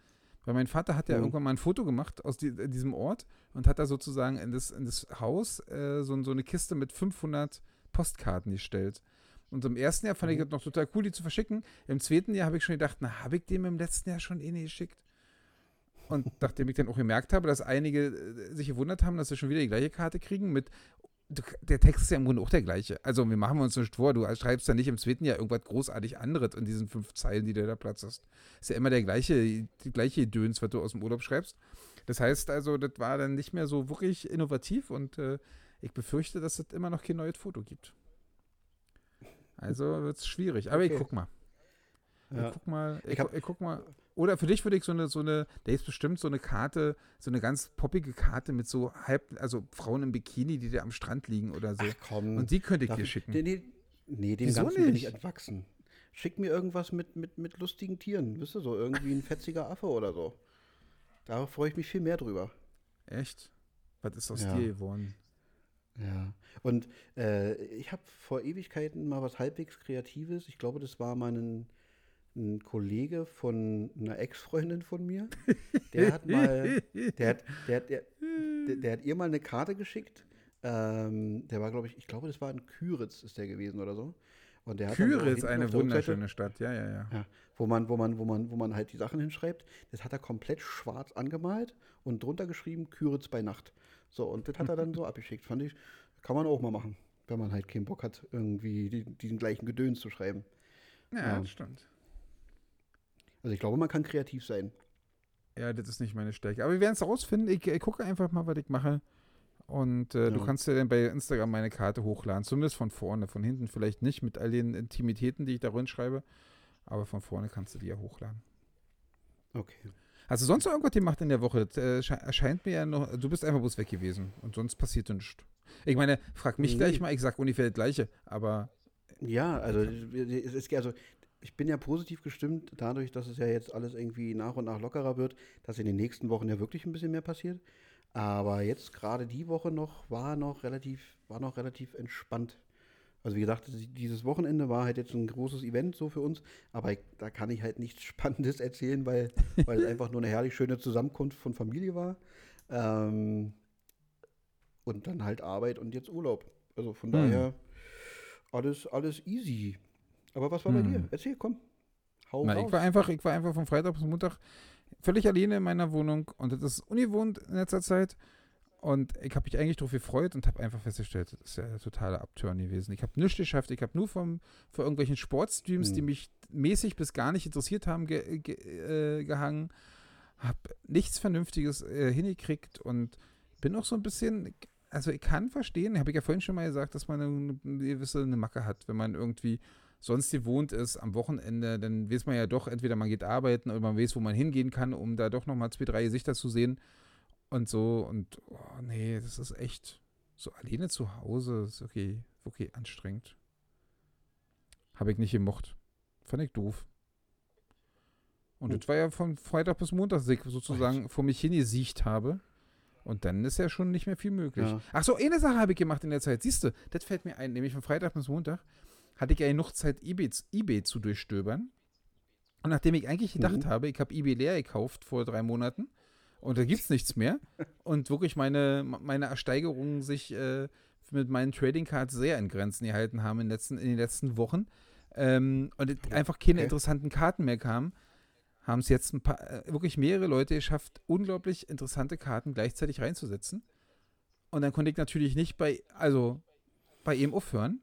Speaker 1: Weil mein Vater hat ja
Speaker 4: Mhm.
Speaker 1: irgendwann mal ein Foto gemacht aus die, äh, diesem Ort und hat da sozusagen in das, in das Haus äh, so, so eine Kiste mit 500 Postkarten gestellt. Und im ersten Jahr fand ich
Speaker 4: Mhm.
Speaker 1: das noch total cool, die zu verschicken. Im zweiten Jahr habe ich schon gedacht, na, habe ich dem im letzten Jahr schon eh nicht geschickt? Und [laughs] nachdem ich dann auch gemerkt habe, dass einige äh, sich gewundert haben, dass sie schon wieder die gleiche Karte kriegen mit der Text ist ja im Grunde auch der gleiche. Also wir machen uns nicht vor, du schreibst ja nicht im zweiten Jahr irgendwas großartig anderes in diesen fünf Zeilen, die du da Platz hast. Ist ja immer der gleiche, die gleiche Döns, was du aus dem Urlaub schreibst. Das heißt also, das war dann nicht mehr so wirklich innovativ und äh, ich befürchte, dass es immer noch kein neues Foto gibt. Also wird es schwierig. Aber ich
Speaker 4: Okay.
Speaker 1: guck mal.
Speaker 4: Ja.
Speaker 1: Ich guck mal. Ich,
Speaker 4: Ich hab-
Speaker 1: ich guck mal. Oder für dich würde ich so eine, so eine, der ist bestimmt so eine Karte, so eine ganz poppige Karte mit so halb, also Frauen im Bikini, die da am Strand liegen oder so.
Speaker 4: Ach komm.
Speaker 1: Und die könnte ich dir
Speaker 4: ich-
Speaker 1: schicken.
Speaker 4: Nee, nee, nee dem
Speaker 1: Wieso
Speaker 4: Ganzen bin ich
Speaker 1: nicht?
Speaker 4: entwachsen. Schick mir irgendwas mit, mit, mit lustigen Tieren, wisst ihr, so irgendwie ein fetziger Affe oder so. Da freue ich mich viel mehr drüber.
Speaker 1: Echt? Was ist aus
Speaker 4: Ja.
Speaker 1: dir geworden?
Speaker 4: Ja. Und äh, ich habe vor Ewigkeiten mal was halbwegs Kreatives. Ich glaube, das war mal ein, Kollege von einer Ex-Freundin von mir. Der hat mal, der hat, der, hat- der, der, der hat ihr mal eine Karte geschickt. Ähm, der war, glaube ich, ich glaube, das war in Küritz, ist der gewesen oder so. Und der hat hinten
Speaker 1: eine wunderschöne Stadt, ja, ja, ja.
Speaker 4: ja, wo man, wo man, wo man, wo man halt die Sachen hinschreibt. Das hat er komplett schwarz angemalt und drunter geschrieben Küritz bei Nacht. So, und das hat er dann so [laughs] abgeschickt. Fand ich, kann man auch mal machen, wenn man halt keinen Bock hat, irgendwie die, diesen gleichen Gedöns zu schreiben.
Speaker 1: Ja,
Speaker 4: Ja.
Speaker 1: das stimmt.
Speaker 4: Also ich glaube, man kann kreativ sein.
Speaker 1: Ja, das ist nicht meine Stärke. Aber wir werden es rausfinden. Ich, ich gucke einfach mal, was ich mache. Und äh, du
Speaker 4: Ja.
Speaker 1: kannst ja dann bei Instagram meine Karte hochladen. Zumindest von vorne. Von hinten vielleicht nicht mit all den Intimitäten, die ich da schreibe. Aber von vorne kannst du die ja hochladen.
Speaker 4: Okay.
Speaker 1: Hast du sonst noch irgendwas gemacht in der Woche? Das äh, sche- erscheint mir ja noch. Du bist einfach bloß weg gewesen. Und sonst passiert nichts. Ich meine, frag mich
Speaker 4: Nee.
Speaker 1: gleich mal. Ich sag ungefähr das Gleiche. Aber
Speaker 4: Ja, also es ist also ich bin ja positiv gestimmt dadurch, dass es ja jetzt alles irgendwie nach und nach lockerer wird, dass in den nächsten Wochen ja wirklich ein bisschen mehr passiert. Aber jetzt gerade die Woche noch war noch relativ war noch relativ entspannt. Also wie gesagt, dieses Wochenende war halt jetzt ein großes Event so für uns, aber ich, da kann ich halt nichts [laughs] Spannendes erzählen, weil, weil es einfach nur eine herrlich schöne Zusammenkunft von Familie war. Ähm, und dann halt Arbeit und jetzt Urlaub. Also von
Speaker 1: Hm.
Speaker 4: daher alles, alles easy. Aber was war bei
Speaker 1: Hm.
Speaker 4: dir? Erzähl, komm. Hau
Speaker 1: Na,
Speaker 4: raus.
Speaker 1: ich war einfach, ich war einfach von Freitag bis Montag völlig alleine in meiner Wohnung und das ist ungewohnt in letzter Zeit. Und ich habe mich eigentlich darauf gefreut und habe einfach festgestellt, das ist ja ein totaler Upturn gewesen. Ich habe nichts geschafft. Ich habe nur vom, vor irgendwelchen Sportstreams, die
Speaker 4: Hm.
Speaker 1: mich mäßig bis gar nicht interessiert haben, ge, ge, äh, gehangen. Habe nichts Vernünftiges äh, hingekriegt und bin auch so ein bisschen, also ich kann verstehen, habe ich ja vorhin schon mal gesagt, dass man eine, eine gewisse eine Macke hat, wenn man irgendwie sonst gewohnt ist am Wochenende, dann weiß man ja doch, entweder man geht arbeiten oder man weiß, wo man hingehen kann, um da doch nochmal zwei, drei Gesichter zu sehen und so. Und oh, nee, das ist echt so alleine zu Hause, ist okay, okay anstrengend. Habe ich nicht gemocht. Fand ich doof. Und
Speaker 4: Hm.
Speaker 1: das war ja von Freitag bis Montag, dass ich sozusagen vor mich hingesiegt habe. Und dann ist ja schon nicht mehr viel möglich.
Speaker 4: Ja.
Speaker 1: Ach so, eine Sache habe ich gemacht in der Zeit. Siehst du, das fällt mir ein. Nämlich von Freitag bis Montag hatte ich ja genug Zeit, eBay, eBay zu durchstöbern. Und nachdem ich eigentlich gedacht
Speaker 4: Mhm.
Speaker 1: habe, ich habe eBay leer gekauft vor drei Monaten und da gibt es nichts mehr [laughs] und wirklich meine, meine Ersteigerungen sich äh, mit meinen Trading Cards sehr in Grenzen gehalten haben in, den letzten, in den letzten Wochen ähm, und es einfach keine
Speaker 4: Okay.
Speaker 1: interessanten Karten mehr kamen, haben es jetzt ein paar, äh, wirklich mehrere Leute geschafft, unglaublich interessante Karten gleichzeitig reinzusetzen. Und dann konnte ich natürlich nicht bei, also bei ihm aufhören.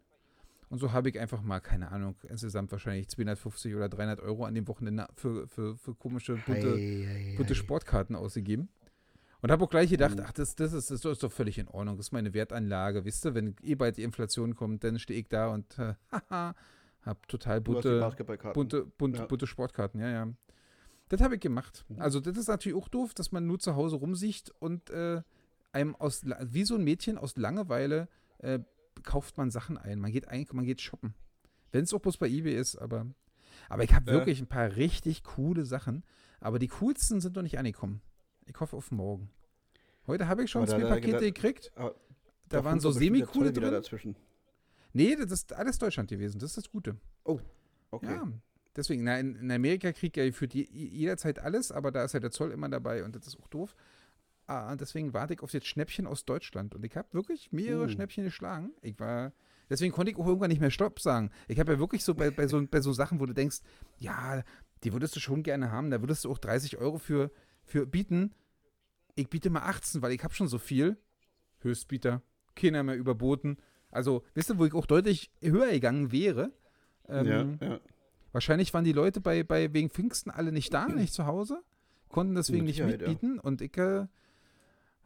Speaker 1: Und so habe ich einfach mal, keine Ahnung, insgesamt wahrscheinlich 250 oder 300 Euro an dem Wochenende für, für, für komische, bunte,
Speaker 4: Ei, ei,
Speaker 1: bunte
Speaker 4: ei.
Speaker 1: Sportkarten ausgegeben. Und habe auch gleich gedacht,
Speaker 4: Mhm.
Speaker 1: ach, das, das, ist, das ist doch völlig in Ordnung. Das ist meine Wertanlage. Wisst ihr, wenn eh bald die Inflation kommt, dann stehe ich da und äh, [laughs] haha, habe total bunte, bunte, bunte,
Speaker 4: Ja.
Speaker 1: bunte Sportkarten. Ja, ja. Das habe ich gemacht.
Speaker 4: Mhm.
Speaker 1: Also, das ist natürlich auch doof, dass man nur zu Hause rumsieht und äh, einem aus, wie so ein Mädchen aus Langeweile äh, kauft man Sachen ein. Man geht eigentlich, man geht shoppen. Wenn es auch bloß bei eBay ist, aber. Aber ich habe
Speaker 4: Ja.
Speaker 1: wirklich ein paar richtig coole Sachen. Aber die coolsten sind noch nicht angekommen. Ich hoffe auf morgen. Heute habe ich schon
Speaker 4: da-
Speaker 1: zwei
Speaker 4: da-
Speaker 1: Pakete
Speaker 4: da-
Speaker 1: gekriegt.
Speaker 4: Aber
Speaker 1: Da waren
Speaker 4: kommt
Speaker 1: so semi-coole drin.
Speaker 4: dazwischen.
Speaker 1: Nee, das ist alles Deutschland gewesen. Das ist das Gute.
Speaker 4: Okay.
Speaker 1: Ja, deswegen, na, in, in Amerika kriegt ja für die jederzeit alles, aber da ist ja der Zoll immer dabei und das ist auch doof. Ah, deswegen warte ich auf das Schnäppchen aus Deutschland und ich habe wirklich mehrere
Speaker 4: Uh.
Speaker 1: Schnäppchen geschlagen. Ich war, deswegen konnte ich auch irgendwann nicht mehr Stopp sagen. Ich habe ja wirklich so bei, bei, so bei so Sachen, wo du denkst, ja, die würdest du schon gerne haben, da würdest du auch 30 Euro für, für bieten. Ich biete mal 18, weil ich habe schon so viel. Höchstbieter, keiner mehr überboten. Also, wisst ihr, wo ich auch deutlich höher gegangen wäre? Ähm,
Speaker 4: ja, ja.
Speaker 1: Wahrscheinlich waren die Leute bei, bei wegen Pfingsten alle nicht da, nicht zu Hause, konnten deswegen
Speaker 4: Mit
Speaker 1: nicht
Speaker 4: Sicherheit, ja.
Speaker 1: mitbieten und ich äh,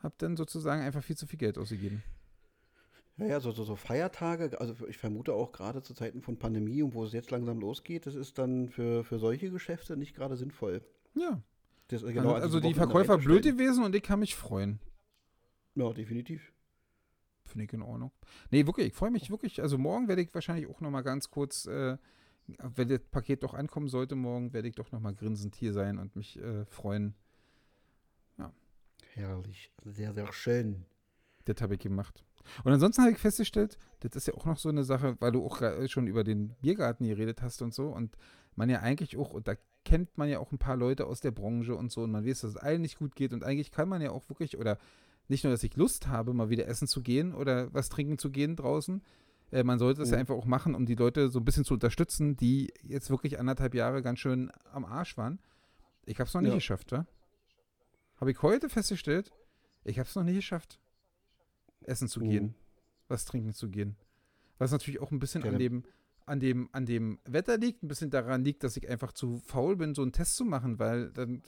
Speaker 1: habe dann sozusagen einfach viel zu viel Geld ausgegeben.
Speaker 4: Ja, ja, so, so, so Feiertage, also ich vermute auch gerade zu Zeiten von Pandemie und wo es jetzt langsam losgeht, das ist dann für, für solche Geschäfte nicht gerade sinnvoll.
Speaker 1: Ja,
Speaker 4: Das,
Speaker 1: genau,
Speaker 4: an
Speaker 1: also
Speaker 4: diesem
Speaker 1: die Verkäufer blöd gewesen und ich kann mich freuen.
Speaker 4: Ja, definitiv.
Speaker 1: Finde ich in Ordnung. Nee, wirklich, ich freue mich wirklich. Also morgen werde ich wahrscheinlich auch noch mal ganz kurz, äh, wenn das Paket doch ankommen sollte, morgen werde ich doch noch mal grinsend hier sein und mich äh, freuen.
Speaker 4: Herrlich. Sehr, sehr schön.
Speaker 1: Das habe ich gemacht. Und ansonsten habe ich festgestellt, das ist ja auch noch so eine Sache, weil du auch schon über den Biergarten geredet hast und so und man ja eigentlich auch, und da kennt man ja auch ein paar Leute aus der Branche und so und man weiß, dass es allen nicht gut geht und eigentlich kann man ja auch wirklich, oder nicht nur, dass ich Lust habe, mal wieder essen zu gehen oder was trinken zu gehen draußen, äh, man sollte es ja
Speaker 4: Mhm.
Speaker 1: einfach auch machen, um die Leute so ein bisschen zu unterstützen, die jetzt wirklich anderthalb Jahre ganz schön am Arsch waren. Ich habe es noch nicht
Speaker 4: Ja.
Speaker 1: geschafft, wa? Habe ich heute festgestellt, ich habe es noch nicht geschafft, essen zu gehen
Speaker 4: Mhm.
Speaker 1: was trinken zu gehen. Was natürlich auch ein bisschen an dem, an dem, an dem Wetter liegt, ein bisschen daran liegt, dass ich einfach zu faul bin, so einen Test zu machen, weil dann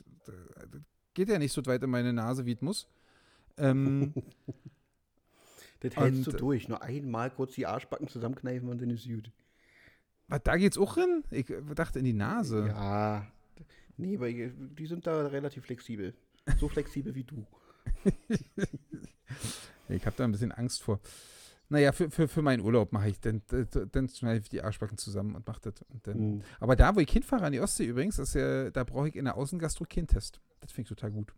Speaker 1: geht ja nicht so weit in meine Nase, wie es muss. Ähm, [laughs]
Speaker 4: Das hältst
Speaker 1: Und-
Speaker 4: du durch. Nur einmal kurz die Arschbacken zusammenkneifen und dann ist gut.
Speaker 1: was, da geht's auch hin? Ich dachte in die Nase.
Speaker 4: Ja. Nee, aber die sind da relativ flexibel. So flexibel wie du. [laughs]
Speaker 1: Ich habe da ein bisschen Angst vor. Naja, für, für, für meinen Urlaub mache ich, dann, dann, dann schneide ich die Arschbacken zusammen und mache das. Und dann,
Speaker 4: Mhm.
Speaker 1: Aber da, wo ich hinfahre, an die Ostsee übrigens, ist ja, da brauche ich in der Außengastro keinen Test. Das finde ich total gut.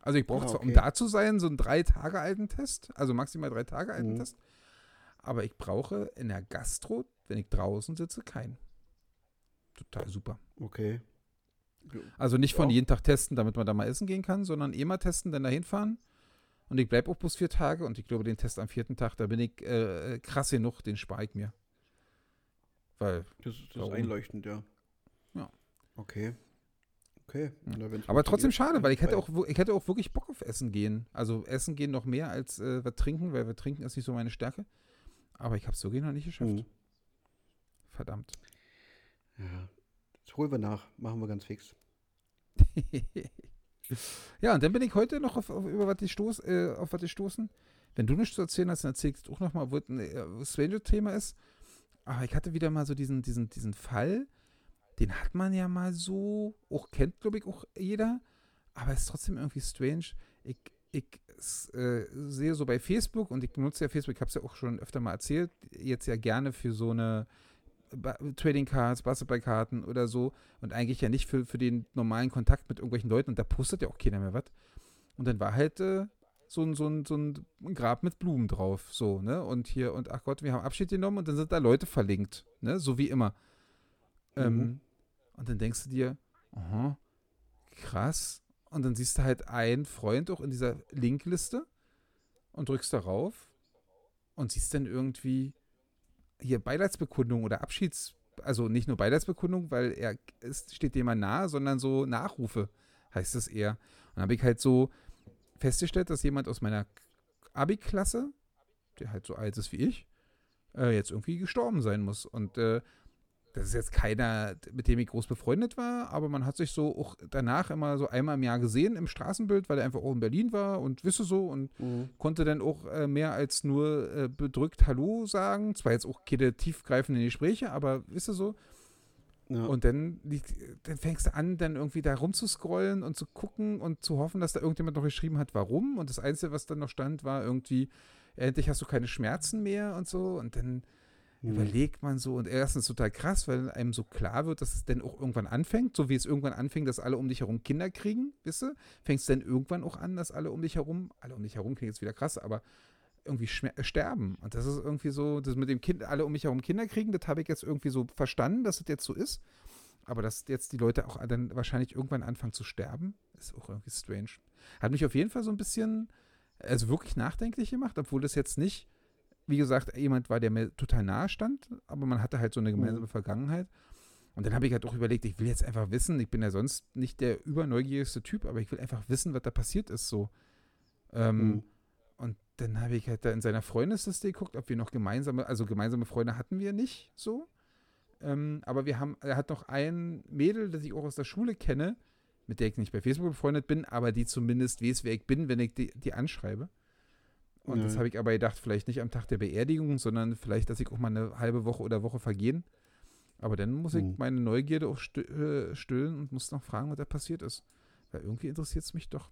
Speaker 1: Also ich brauche
Speaker 4: Ah,
Speaker 1: zwar, um da zu sein, so einen drei Tage alten Test, also maximal drei Tage alten
Speaker 4: Mhm.
Speaker 1: Test. Aber ich brauche in der Gastro, wenn ich draußen sitze, keinen. Total super.
Speaker 4: Okay.
Speaker 1: Also nicht von
Speaker 4: Ja.
Speaker 1: jeden Tag testen, damit man da mal essen gehen kann, sondern eh mal testen, dann dahin fahren. Und ich bleibe auch bloß vier Tage und ich glaube, den Test am vierten Tag, da bin ich äh, krass genug, den spare ich mir. Weil
Speaker 4: Das, das ist einleuchtend, ja.
Speaker 1: Ja.
Speaker 4: Okay. Okay. Wenn's
Speaker 1: Aber trotzdem schade, weil ich hätte auch, ich hätte auch wirklich Bock auf Essen gehen. Also Essen gehen noch mehr als äh, was trinken, weil wir trinken ist nicht so meine Stärke. Aber ich habe es so gehen noch nicht geschafft.
Speaker 4: Mhm.
Speaker 1: Verdammt.
Speaker 4: Ja. Das holen wir nach. Machen wir ganz fix. [laughs]
Speaker 1: ja, und dann bin ich heute noch auf, auf, über was die stoß, äh, auf was die stoßen. Wenn du nichts zu erzählen hast, dann erzähl ich auch noch mal, wo ein äh, Stranger-Thema ist. Aber ich hatte wieder mal so diesen, diesen, diesen Fall, den hat man ja mal so, auch kennt, glaube ich, auch jeder, aber ist trotzdem irgendwie strange. Ich, ich äh, sehe so bei Facebook und ich benutze ja Facebook, ich habe es ja auch schon öfter mal erzählt, jetzt ja gerne für so eine Trading Cards, Basketballkarten oder so und eigentlich ja nicht für, für den normalen Kontakt mit irgendwelchen Leuten und da postet ja auch keiner mehr was. Und dann war halt äh, so, ein, so, ein, so ein Grab mit Blumen drauf, so, ne? Und hier, und ach Gott, wir haben Abschied genommen und dann sind da Leute verlinkt, ne? So wie immer. Ähm,
Speaker 4: Mhm.
Speaker 1: und dann denkst du dir, aha, krass. Und dann siehst du halt einen Freund auch in dieser Linkliste und drückst darauf und siehst dann irgendwie hier Beileidsbekundung oder Abschieds, also nicht nur Beileidsbekundung, weil er es steht dem mal nahe, sondern so Nachrufe heißt es eher. Und dann habe ich halt so festgestellt, dass jemand aus meiner Abi-Klasse, der halt so alt ist wie ich, äh, jetzt irgendwie gestorben sein muss. Und äh, das ist jetzt keiner, mit dem ich groß befreundet war, aber man hat sich so auch danach immer so einmal im Jahr gesehen im Straßenbild, weil er einfach auch in Berlin war und wisse so und
Speaker 4: Mhm.
Speaker 1: konnte dann auch äh, mehr als nur äh, bedrückt Hallo sagen. Zwar jetzt auch keine tiefgreifenden Gespräche, aber wisse so.
Speaker 4: Ja.
Speaker 1: Und dann, dann fängst du an, dann irgendwie da rumzuscrollen und zu gucken und zu hoffen, dass da irgendjemand noch geschrieben hat, warum. Und das Einzige, was dann noch stand, war irgendwie, endlich hast du keine Schmerzen mehr und so. Und dann
Speaker 4: Mhm.
Speaker 1: überlegt man so. Und erstens total krass, weil einem so klar wird, dass es dann auch irgendwann anfängt, so wie es irgendwann anfing, dass alle um dich herum Kinder kriegen, wisst du? Fängt es dann irgendwann auch an, dass alle um dich herum, alle um dich herum klingt jetzt wieder krass, aber irgendwie schmer- sterben. Und das ist irgendwie so, das mit dem Kind, alle um mich herum Kinder kriegen, das habe ich jetzt irgendwie so verstanden, dass das jetzt so ist. Aber dass jetzt die Leute auch dann wahrscheinlich irgendwann anfangen zu sterben, ist auch irgendwie strange. Hat mich auf jeden Fall so ein bisschen, also wirklich nachdenklich gemacht, obwohl das jetzt nicht, wie gesagt, jemand war, der mir total nahe stand, aber man hatte halt so eine gemeinsame Vergangenheit. Und dann habe ich halt auch überlegt, ich will jetzt einfach wissen, ich bin ja sonst nicht der überneugierigste Typ, aber ich will einfach wissen, was da passiert ist so. Ähm,
Speaker 4: Mhm.
Speaker 1: und dann habe ich halt da in seiner Freundesliste geguckt, ob wir noch gemeinsame, also gemeinsame Freunde hatten wir nicht so. Ähm, aber wir haben, er hat noch ein Mädel, das ich auch aus der Schule kenne, mit der ich nicht bei Facebook befreundet bin, aber die zumindest weiß, wer ich bin, wenn ich die, die anschreibe. Und das
Speaker 4: Ja.
Speaker 1: habe ich aber gedacht, vielleicht nicht am Tag der Beerdigung, sondern vielleicht, dass ich auch mal eine halbe Woche oder Woche vergehen. Aber dann muss ich
Speaker 4: Mhm.
Speaker 1: meine Neugierde auch äh, stillen und muss noch fragen, was da passiert ist. Weil irgendwie interessiert es mich doch.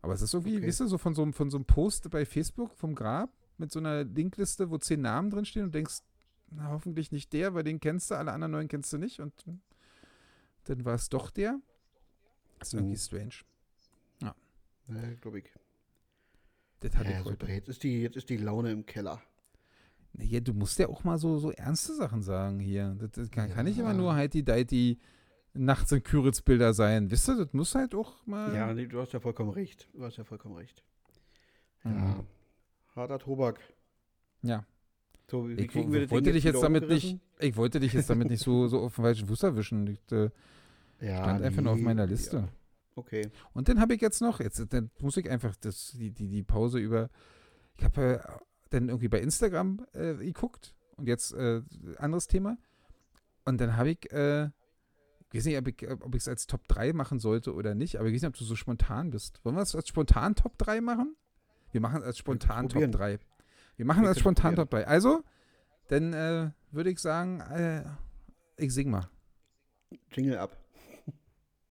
Speaker 1: Aber es ist irgendwie,
Speaker 4: Okay.
Speaker 1: weißt du, so von so, einem- von so einem Post bei Facebook vom Grab mit so einer Linkliste, wo zehn Namen drinstehen und denkst, na, hoffentlich nicht der, weil den kennst du, alle anderen neun kennst du nicht. Und hm, dann war es doch der. Das ist irgendwie
Speaker 4: Mhm.
Speaker 1: strange.
Speaker 4: Ja, glaube ich.
Speaker 1: Das hatte
Speaker 4: Ja,
Speaker 1: ich heute.
Speaker 4: super. Jetzt ist, die, jetzt ist die Laune im Keller.
Speaker 1: Ja, du musst ja auch mal so, so ernste Sachen sagen hier. Das, das kann, kann nicht
Speaker 4: Ja.
Speaker 1: immer nur heiti deiti nachts in Küritz-Bilder sein. Wisst ihr, das muss halt auch mal.
Speaker 4: Ja, nee, du hast ja vollkommen recht. Du hast ja vollkommen recht. Ja.
Speaker 1: Mhm.
Speaker 4: Harter Tobak.
Speaker 1: Ja.
Speaker 4: So, wie
Speaker 1: Ich
Speaker 4: kriegen wir das
Speaker 1: wollte dich jetzt damit nicht, ich wollte dich jetzt damit nicht so, so auf den falschen Fuß erwischen. Ich, äh, [laughs]
Speaker 4: Ja,
Speaker 1: stand einfach nur auf meiner Liste.
Speaker 4: Ja. Okay.
Speaker 1: Und dann habe ich jetzt noch, jetzt dann muss ich einfach das, die, die, die Pause über, ich habe äh, dann irgendwie bei Instagram äh, geguckt und jetzt äh, anderes Thema. Und dann habe ich, äh, ich weiß nicht, ob ich ob ich es als Top 3 machen sollte oder nicht, aber ich weiß nicht, ob du so spontan bist. Wollen wir es als spontan Top 3 machen? Wir machen es als spontan Top
Speaker 4: probieren.
Speaker 1: 3. Wir machen es als spontan
Speaker 4: probieren.
Speaker 1: Top 3. Also, dann äh, würde ich sagen, äh, ich sing mal.
Speaker 4: Jingle ab.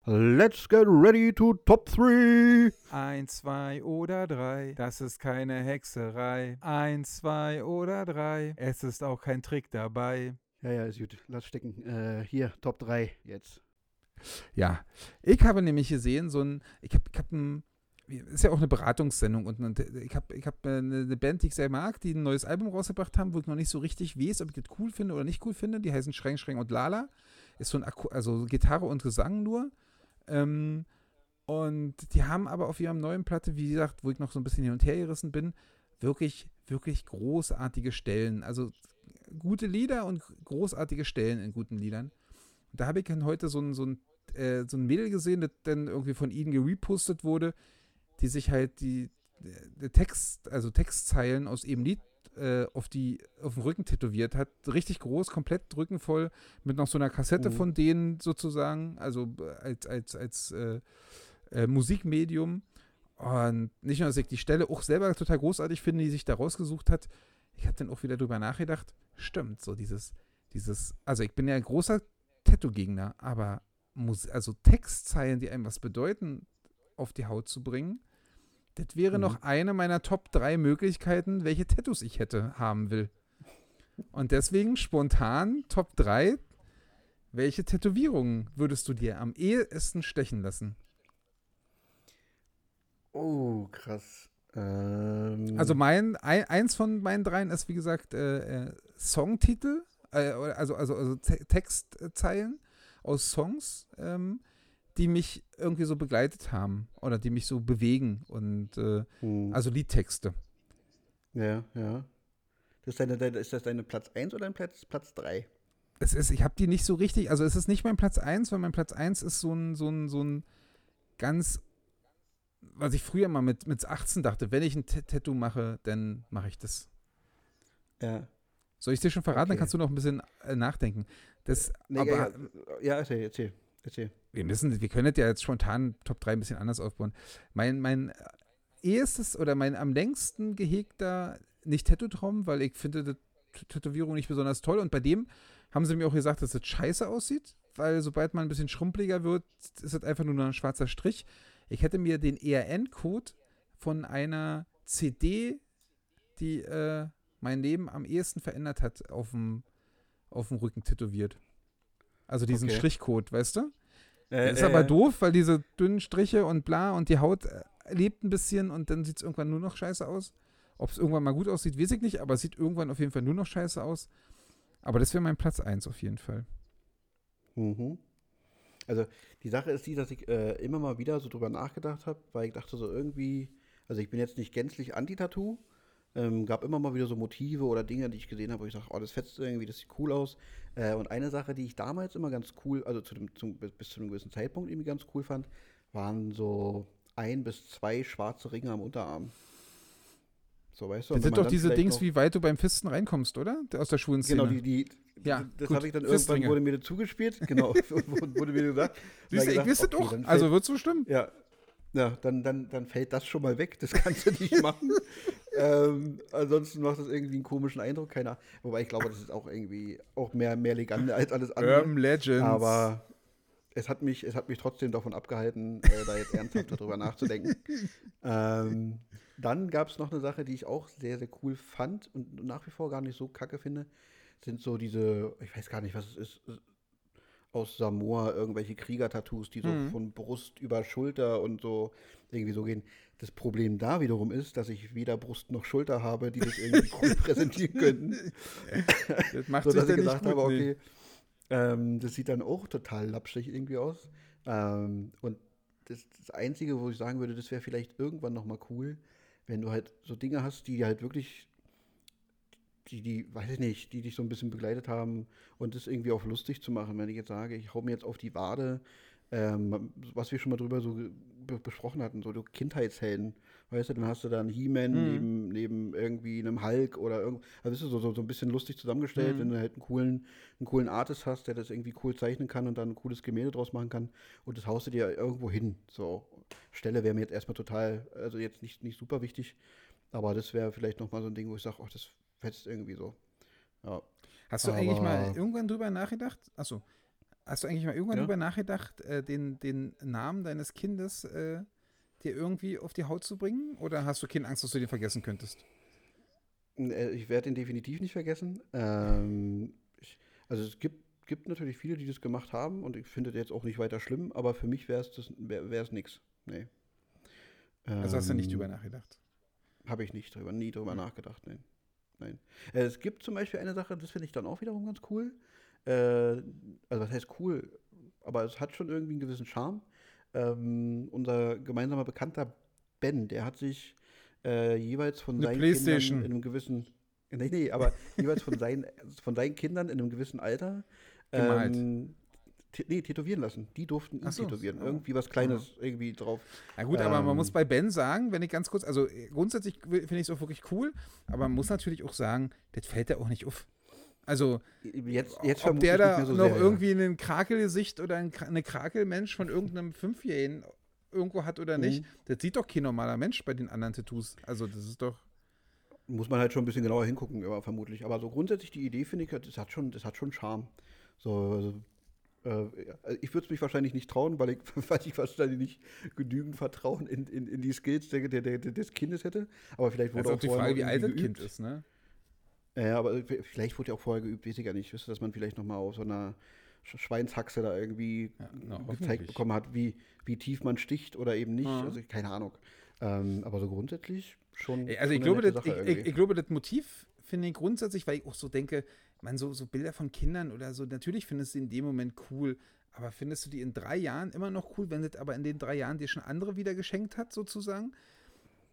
Speaker 4: Let's get ready to top 3.
Speaker 1: Eins, zwei oder drei, das ist keine Hexerei. Eins, zwei oder drei, es ist auch kein Trick dabei.
Speaker 4: Ja, ja, ist gut. Lass stecken. Äh, hier, Top 3 jetzt.
Speaker 1: Ja, ich habe nämlich gesehen, so ein, ich habe, ich habe ein, ist ja auch eine Beratungssendung und eine, ich habe, ich habe eine, eine Band, die ich sehr mag, die ein neues Album rausgebracht haben, wo ich noch nicht so richtig weiß, ob ich das cool finde oder nicht cool finde. Die heißen Schreng, Schreng und Lala. Ist so ein, Akku, also Gitarre und Gesang nur. Ähm, und die haben aber auf ihrem neuen Platte, wie gesagt, wo ich noch so ein bisschen hin und her gerissen bin, wirklich, wirklich großartige Stellen. Also gute Lieder und großartige Stellen in guten Liedern. Und da habe ich dann heute so ein, so ein, äh, so ein Mädel gesehen, das dann irgendwie von ihnen gerepostet wurde, die sich halt die, die Text, also Textzeilen aus ihrem Lied äh, auf, die, auf den Rücken tätowiert hat. Richtig groß, komplett rückenvoll, mit noch so einer Kassette
Speaker 4: Mhm.
Speaker 1: von denen sozusagen, also als, als, als äh, äh, Musikmedium. Und nicht nur, dass ich die Stelle auch selber total großartig finde, die sich da rausgesucht hat. Ich habe dann auch wieder drüber nachgedacht, stimmt, so dieses, dieses, also ich bin ja ein großer Tattoo-Gegner, aber Mus also Textzeilen, die einem was bedeuten, auf die Haut zu bringen, das wäre
Speaker 4: Mhm.
Speaker 1: noch eine meiner Top 3 Möglichkeiten, welche Tattoos ich hätte haben will. Und deswegen spontan Top 3. Welche Tätowierungen würdest du dir am ehesten stechen lassen?
Speaker 4: Oh, krass. Ähm,
Speaker 1: Also mein, ein, eins von meinen dreien ist, wie gesagt, äh, äh, Songtitel, äh, also, also, also Te Textzeilen aus Songs, ähm, die mich irgendwie so begleitet haben oder die mich so bewegen und äh,
Speaker 4: hm,
Speaker 1: also Liedtexte.
Speaker 4: ja, ja. Das ist, deine, deine, ist das deine Platz 1 oder dein Platz, Platz 3?
Speaker 1: Es ist, ich habe die nicht so richtig, also es ist nicht mein Platz 1, weil mein Platz 1 ist so ein, so ein, so ein ganz, was ich früher mal mit, mit 18 dachte, wenn ich ein T Tattoo mache, dann mache ich das.
Speaker 4: Ja.
Speaker 1: Soll ich dir schon verraten, dann
Speaker 4: Okay.
Speaker 1: kannst du noch ein bisschen äh, nachdenken. Das,
Speaker 4: Nee,
Speaker 1: aber
Speaker 4: ja, ja, erzähl, erzähl, erzähl.
Speaker 1: wir müssen, wir können das ja jetzt spontan Top 3 ein bisschen anders aufbauen. Mein, mein ehestes oder mein am längsten gehegter, nicht Tattoo-Traum, weil ich finde die Tätowierung nicht besonders toll und bei dem haben sie mir auch gesagt, dass das scheiße aussieht, weil sobald man ein bisschen schrumpeliger wird, ist das einfach nur ein schwarzer Strich. Ich hätte mir den ERN-Code von einer CD, die äh, mein Leben am ehesten verändert hat, auf dem, auf dem Rücken tätowiert. Also diesen
Speaker 4: Okay.
Speaker 1: Strichcode, weißt du?
Speaker 4: Äh,
Speaker 1: ist aber doof, weil diese dünnen Striche und bla und die Haut äh, lebt ein bisschen und dann sieht es irgendwann nur noch scheiße aus. Ob es irgendwann mal gut aussieht, weiß ich nicht, aber es sieht irgendwann auf jeden Fall nur noch scheiße aus. Aber das wäre mein Platz 1 auf jeden Fall.
Speaker 4: Mhm. Also die Sache ist die, dass ich äh, immer mal wieder so drüber nachgedacht habe, weil ich dachte so irgendwie, also ich bin jetzt nicht gänzlich anti-Tattoo, ähm, gab immer mal wieder so Motive oder Dinge, die ich gesehen habe, wo ich sage, oh, das fetzt irgendwie, das sieht cool aus. Äh, und eine Sache, die ich damals immer ganz cool, also zu dem, zum, bis, zu einem gewissen Zeitpunkt irgendwie ganz cool fand, waren so ein bis zwei schwarze Ringe am Unterarm. So, weißt du?
Speaker 1: Das sind doch diese Dings, wie weit du beim Fisten reinkommst, oder? Der- Aus der schwulen Szene.
Speaker 4: Genau, die, die,
Speaker 1: Ja,
Speaker 4: das habe ich dann
Speaker 1: Fistringe.
Speaker 4: irgendwann wurde mir das zugespielt, genau, [laughs] [laughs] wurde mir gesagt.
Speaker 1: Siehst du, ich wüsste
Speaker 4: okay,
Speaker 1: doch. Also wird so stimmen.
Speaker 4: ja, ja dann, dann, dann fällt das schon mal weg, das [laughs] kannst du nicht machen. Ähm, ansonsten macht das irgendwie einen komischen Eindruck, keiner. Wobei ich glaube, das ist auch irgendwie auch mehr, mehr Legende als alles andere.
Speaker 1: Urban Legends.
Speaker 4: Aber es hat mich, es hat mich trotzdem davon abgehalten, äh, da jetzt ernsthaft darüber nachzudenken. [laughs] Ähm, dann gab es noch eine Sache, die ich auch sehr, sehr cool fand und nach wie vor gar nicht so kacke finde. Sind so diese, ich weiß gar nicht, was es ist, aus Samoa, irgendwelche Krieger-Tattoos, die so
Speaker 1: Mhm.
Speaker 4: von Brust über Schulter und so irgendwie so gehen. Das Problem da wiederum ist, dass ich weder Brust noch Schulter habe, die das irgendwie cool [laughs] präsentieren könnten. [laughs]
Speaker 1: das macht
Speaker 4: So
Speaker 1: sich
Speaker 4: dass ich gesagt habe, okay, ähm, das sieht dann auch total lapschig irgendwie aus. Ähm, und das, das Einzige, wo ich sagen würde, das wäre vielleicht irgendwann nochmal cool, wenn du halt so Dinge hast, die halt wirklich, die, die, weiß ich nicht, die dich so ein bisschen begleitet haben und das irgendwie auch lustig zu machen. Wenn ich jetzt sage, ich hau mir jetzt auf die Wade, ähm, was wir schon mal drüber so be besprochen hatten, so du Kindheitshelden, weißt du, dann hast du da einen He-Man
Speaker 1: Mhm.
Speaker 4: neben, neben irgendwie einem Hulk oder irgend, also ist so, so, so ein bisschen lustig zusammengestellt,
Speaker 1: Mhm.
Speaker 4: wenn du halt einen coolen, einen coolen Artist hast, der das irgendwie cool zeichnen kann und dann ein cooles Gemälde draus machen kann und das haust du dir irgendwo hin. So, Stelle wäre mir jetzt erstmal total, also jetzt nicht, nicht super wichtig, aber das wäre vielleicht nochmal so ein Ding, wo ich sage, ach, das fetzt irgendwie so. Ja.
Speaker 1: Hast du eigentlich mal
Speaker 4: Aber-
Speaker 1: irgendwann drüber nachgedacht? Achso. Hast du eigentlich mal irgendwann
Speaker 4: Ja.
Speaker 1: drüber nachgedacht, äh, den, den Namen deines Kindes äh, dir irgendwie auf die Haut zu bringen? Oder hast du keine Angst, dass du den vergessen könntest?
Speaker 4: Äh, Ich werde ihn definitiv nicht vergessen. Ähm, ich, also es gibt, gibt natürlich viele, die das gemacht haben und ich finde das jetzt auch nicht weiter schlimm, aber für mich wäre es das wär, nix. Nee.
Speaker 1: Also hast du nicht
Speaker 4: Ähm,
Speaker 1: drüber nachgedacht.
Speaker 4: Habe ich nicht drüber, nie drüber nachgedacht, nein. Nein. Äh, es gibt zum Beispiel eine Sache, das finde ich dann auch wiederum ganz cool. Äh, also was heißt cool? Aber es hat schon irgendwie einen gewissen Charme. Ähm, unser gemeinsamer Bekannter Ben, der hat sich äh, jeweils von
Speaker 1: Eine
Speaker 4: seinen. Kindern in einem gewissen, nee, nee, aber jeweils von seinen, von seinen Kindern in einem gewissen Alter [laughs] ähm, nee, tätowieren lassen. Die durften ihn
Speaker 1: so,
Speaker 4: tätowieren.
Speaker 1: so.
Speaker 4: Irgendwie was Kleines irgendwie drauf.
Speaker 1: Na gut, aber man
Speaker 4: Ähm,
Speaker 1: muss bei Ben sagen, wenn ich ganz kurz, also äh, grundsätzlich finde ich es auch wirklich cool, aber man muss natürlich auch sagen, das fällt ja auch nicht auf. Also,
Speaker 4: Jetzt, jetzt
Speaker 1: ob der da
Speaker 4: so
Speaker 1: noch
Speaker 4: sehr, ja.
Speaker 1: irgendwie ein Krakelgesicht oder ein, eine Krakelmensch von irgendeinem Fünfjährigen irgendwo hat oder nicht,
Speaker 4: Mhm.
Speaker 1: das sieht doch kein normaler Mensch bei den anderen Tattoos. Also, das ist doch.
Speaker 4: Muss man halt schon ein bisschen genauer hingucken, aber vermutlich. Aber so grundsätzlich die Idee finde ich, das hat schon, das hat schon Charme. So, also, ja, ich würde es mich wahrscheinlich nicht trauen, weil ich, [laughs] weil ich wahrscheinlich nicht genügend Vertrauen in, in, in die Skills der, der, der, des Kindes hätte. Aber vielleicht wurde
Speaker 1: Also
Speaker 4: auch
Speaker 1: auch die
Speaker 4: vorher
Speaker 1: Frage, wie alt das Kind ist, ne?
Speaker 4: Ja, aber vielleicht wurde ja auch vorher geübt, weiß ich ja nicht. Wisst ihr, dass man vielleicht noch mal auf so einer Sch- Schweinshaxe da irgendwie
Speaker 1: Ja, na,
Speaker 4: gezeigt bekommen hat, wie, wie tief man sticht oder eben nicht.
Speaker 1: Mhm.
Speaker 4: Also keine Ahnung. Ähm, aber so grundsätzlich schon.
Speaker 1: Also ich glaube, das, ich, ich, ich glaube, das Motiv finde ich grundsätzlich, weil ich auch so denke, man, so, so Bilder von Kindern oder so, natürlich findest du in dem Moment cool, aber findest du die in drei Jahren immer noch cool, wenn das aber in den drei Jahren dir schon andere wieder geschenkt hat, sozusagen?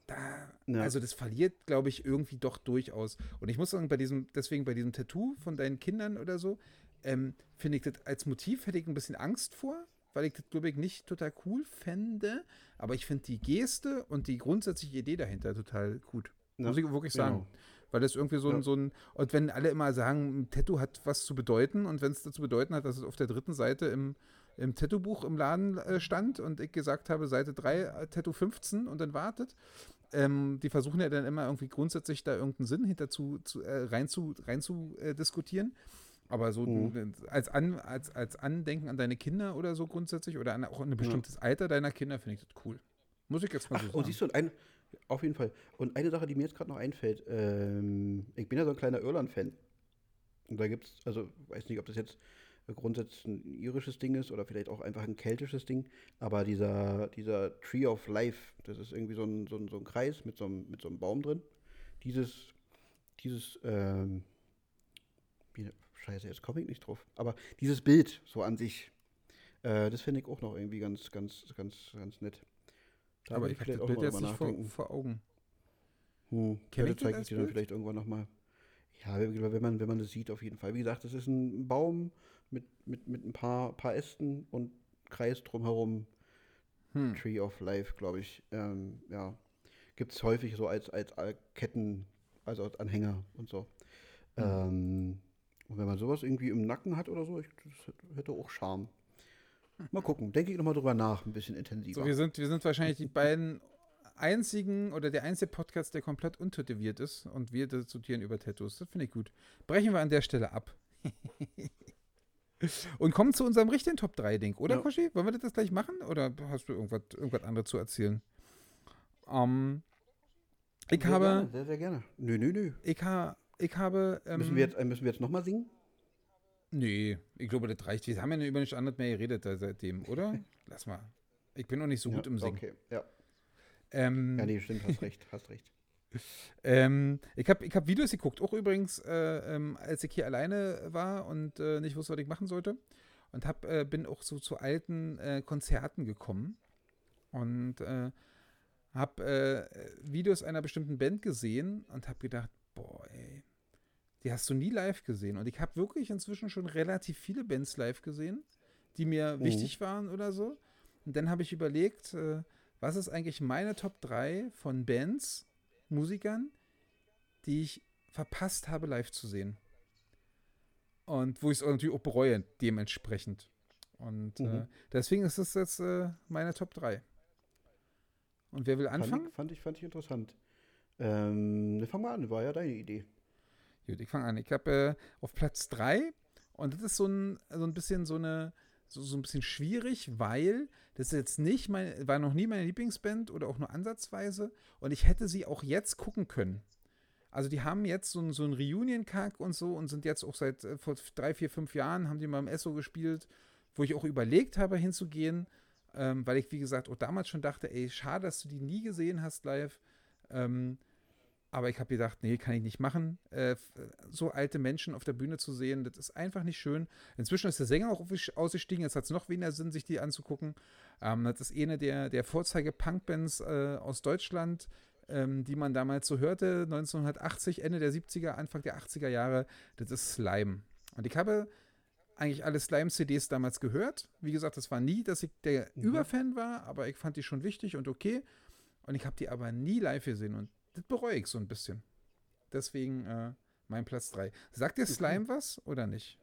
Speaker 1: Da,
Speaker 4: Ja.
Speaker 1: Also das verliert, glaube ich, irgendwie doch durchaus. Und ich muss sagen, bei diesem, deswegen bei diesem Tattoo von deinen Kindern oder so, ähm, finde ich das als Motiv hätte ich ein bisschen Angst vor, weil ich das, glaube ich, nicht total cool fände. Aber ich finde die Geste und die grundsätzliche Idee dahinter total gut.
Speaker 4: Ja,
Speaker 1: Muss ich wirklich sagen.
Speaker 4: genau.
Speaker 1: Weil das irgendwie so,
Speaker 4: Ja.
Speaker 1: ein, so ein, und wenn alle immer sagen, ein Tattoo hat was zu bedeuten und wenn es dazu bedeuten hat, dass es auf der dritten Seite im, im Tattoo-Buch im Laden äh, stand und ich gesagt habe, Seite 3, äh, Tattoo 15 und dann wartet, ähm, die versuchen ja dann immer irgendwie grundsätzlich da irgendeinen Sinn hinter zu, zu, äh, rein zu, rein zu äh, diskutieren. Aber so
Speaker 4: Mhm.
Speaker 1: als, an, als, als Andenken an deine Kinder oder so grundsätzlich oder an auch an ein bestimmtes Alter deiner Kinder finde ich das cool. Muss ich jetzt mal so
Speaker 4: Ach,
Speaker 1: sagen.
Speaker 4: und siehst du, ein, auf jeden Fall. Und eine Sache, die mir jetzt gerade noch einfällt, ähm, ich bin ja so ein kleiner Irland-Fan. Und da gibt es, also weiß nicht, ob das jetzt grundsätzlich ein irisches Ding ist oder vielleicht auch einfach ein keltisches Ding, aber dieser, dieser Tree of Life, das ist irgendwie so ein, so ein, so ein Kreis mit so einem, mit so einem Baum drin. Dieses, dieses, ähm, scheiße, jetzt komme ich nicht drauf, aber dieses Bild so an sich, äh, das finde ich auch noch irgendwie ganz, ganz, ganz, ganz nett. Da
Speaker 1: Aber ich habe das Bild jetzt nicht vor, vor Augen.
Speaker 4: Hm.
Speaker 1: Kenn
Speaker 4: ja,
Speaker 1: ich
Speaker 4: zeige ich dir dann vielleicht irgendwann nochmal. Ja, wenn man, wenn man das sieht, auf jeden Fall. Wie gesagt, das ist ein Baum mit, mit, mit ein paar, paar Ästen und Kreis drumherum.
Speaker 1: Hm.
Speaker 4: Tree of Life, glaube ich. Ähm, ja. Gibt es häufig so als, als Ketten, also als Anhänger und so.
Speaker 1: Hm.
Speaker 4: Ähm, und wenn man sowas irgendwie im Nacken hat oder so, ich, das hätte auch Charme. Mal gucken, denke ich nochmal drüber nach, ein bisschen intensiver.
Speaker 1: So, wir sind, wir sind wahrscheinlich die beiden einzigen oder der einzige Podcast, der komplett untätowiert ist und wir diskutieren über Tattoos. Das finde ich gut. Brechen wir an der Stelle ab. [laughs] und kommen zu unserem richtigen Top 3-Ding, oder,
Speaker 4: Ja.
Speaker 1: Koschi? Wollen wir das gleich machen oder hast du irgendwas, irgendwas anderes zu erzählen? Ähm, ich
Speaker 4: sehr
Speaker 1: habe,
Speaker 4: Gerne, sehr, sehr gerne. Nö, nö, nö.
Speaker 1: ich, ha, ich habe. Ähm,
Speaker 4: Müssen wir jetzt, äh, müssen wir jetzt nochmal singen?
Speaker 1: Nee, ich glaube, das reicht. Wir haben ja über nichts anderes mehr geredet seitdem, oder? [laughs] Lass mal. Ich bin noch nicht so gut
Speaker 4: ja,
Speaker 1: im Singen.
Speaker 4: Okay, ja.
Speaker 1: Ähm,
Speaker 4: Ja, nee, stimmt, hast recht, hast recht. [laughs]
Speaker 1: Ähm, ich habe ich hab Videos geguckt, auch übrigens, äh, ähm, als ich hier alleine war und äh, nicht wusste, was ich machen sollte. Und hab, äh, bin auch so zu alten äh, Konzerten gekommen und äh, habe äh, Videos einer bestimmten Band gesehen und habe gedacht, boah, ey, die hast du nie live gesehen. Und ich habe wirklich inzwischen schon relativ viele Bands live gesehen, die mir
Speaker 4: Mhm.
Speaker 1: wichtig waren oder so. Und dann habe ich überlegt, äh, was ist eigentlich meine Top 3 von Bands, Musikern, die ich verpasst habe, live zu sehen. Und wo ich es natürlich auch bereue, dementsprechend. Und äh,
Speaker 4: Mhm.
Speaker 1: deswegen ist es jetzt äh, meine Top 3. Und wer will anfangen?
Speaker 4: Fand ich, fand ich, fand ich interessant. Ähm, fang mal an, war ja deine Idee.
Speaker 1: Gut, ich fange an. Ich habe äh, auf Platz 3 und das ist so ein, so ein bisschen so eine, so, so ein bisschen schwierig, weil das jetzt nicht mein, war noch nie meine Lieblingsband oder auch nur ansatzweise und ich hätte sie auch jetzt gucken können. Also die haben jetzt so, so ein Reunion-Kack und so und sind jetzt auch seit äh, vor drei, vier, fünf Jahren haben die mal im Esso gespielt, wo ich auch überlegt habe hinzugehen, ähm, weil ich wie gesagt auch damals schon dachte, ey, schade, dass du die nie gesehen hast live. Ähm, aber ich habe gedacht, nee, kann ich nicht machen. Äh, so alte Menschen auf der Bühne zu sehen, das ist einfach nicht schön. Inzwischen ist der Sänger auch ausgestiegen, jetzt hat es noch weniger Sinn, sich die anzugucken. Ähm, das ist eine der, der Vorzeige-Punk-Bands äh, aus Deutschland, ähm, die man damals so hörte, 1980, Ende der 70er, Anfang der 80er Jahre. Das ist Slime. Und ich habe eigentlich alle Slime-CDs damals gehört. Wie gesagt, das war nie, dass ich der
Speaker 4: Mhm.
Speaker 1: Überfan war, aber ich fand die schon wichtig und okay. Und ich habe die aber nie live gesehen und das bereue ich so ein bisschen. Deswegen äh, mein Platz 3. Sagt dir Slime was oder nicht?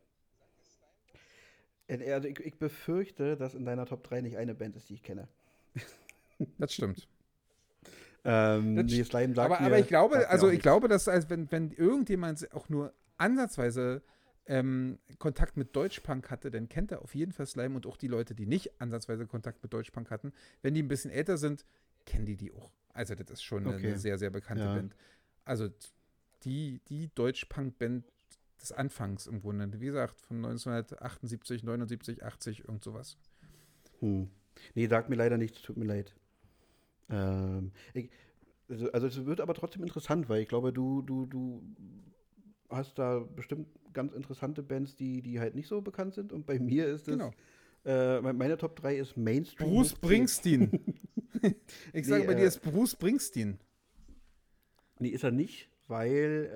Speaker 4: Äh, Also ich, ich befürchte, dass in deiner Top 3 nicht eine Band ist, die ich kenne. [laughs]
Speaker 1: Das stimmt.
Speaker 4: Ähm,
Speaker 1: Das
Speaker 4: nee, Slime sagt
Speaker 1: aber,
Speaker 4: mir,
Speaker 1: aber ich glaube, also ich
Speaker 4: nichts.
Speaker 1: glaube, dass als wenn, wenn irgendjemand auch nur ansatzweise ähm, Kontakt mit Deutschpunk hatte, dann kennt er auf jeden Fall Slime und auch die Leute, die nicht ansatzweise Kontakt mit Deutschpunk hatten, wenn die ein bisschen älter sind, kennen die die auch. Also das ist schon eine,
Speaker 4: Okay.
Speaker 1: eine sehr, sehr bekannte
Speaker 4: Ja.
Speaker 1: Band. Also die, die Deutschpunk-Band des Anfangs im Grunde. Wie gesagt, von 1978, 79, 80, irgend sowas.
Speaker 4: Hm. Nee, sagt mir leider nichts, tut mir leid. Ähm, ich, also, also es wird aber trotzdem interessant, weil ich glaube, du, du, du hast da bestimmt ganz interessante Bands, die, die halt nicht so bekannt sind. Und bei mir ist es,
Speaker 1: Genau.
Speaker 4: äh, me- meine Top 3 ist Mainstream.
Speaker 1: Bruce. Springsteen. [laughs] ich sage,
Speaker 4: Nee,
Speaker 1: bei
Speaker 4: äh,
Speaker 1: dir ist Bruce Springsteen.
Speaker 4: Nee, ist er nicht, weil,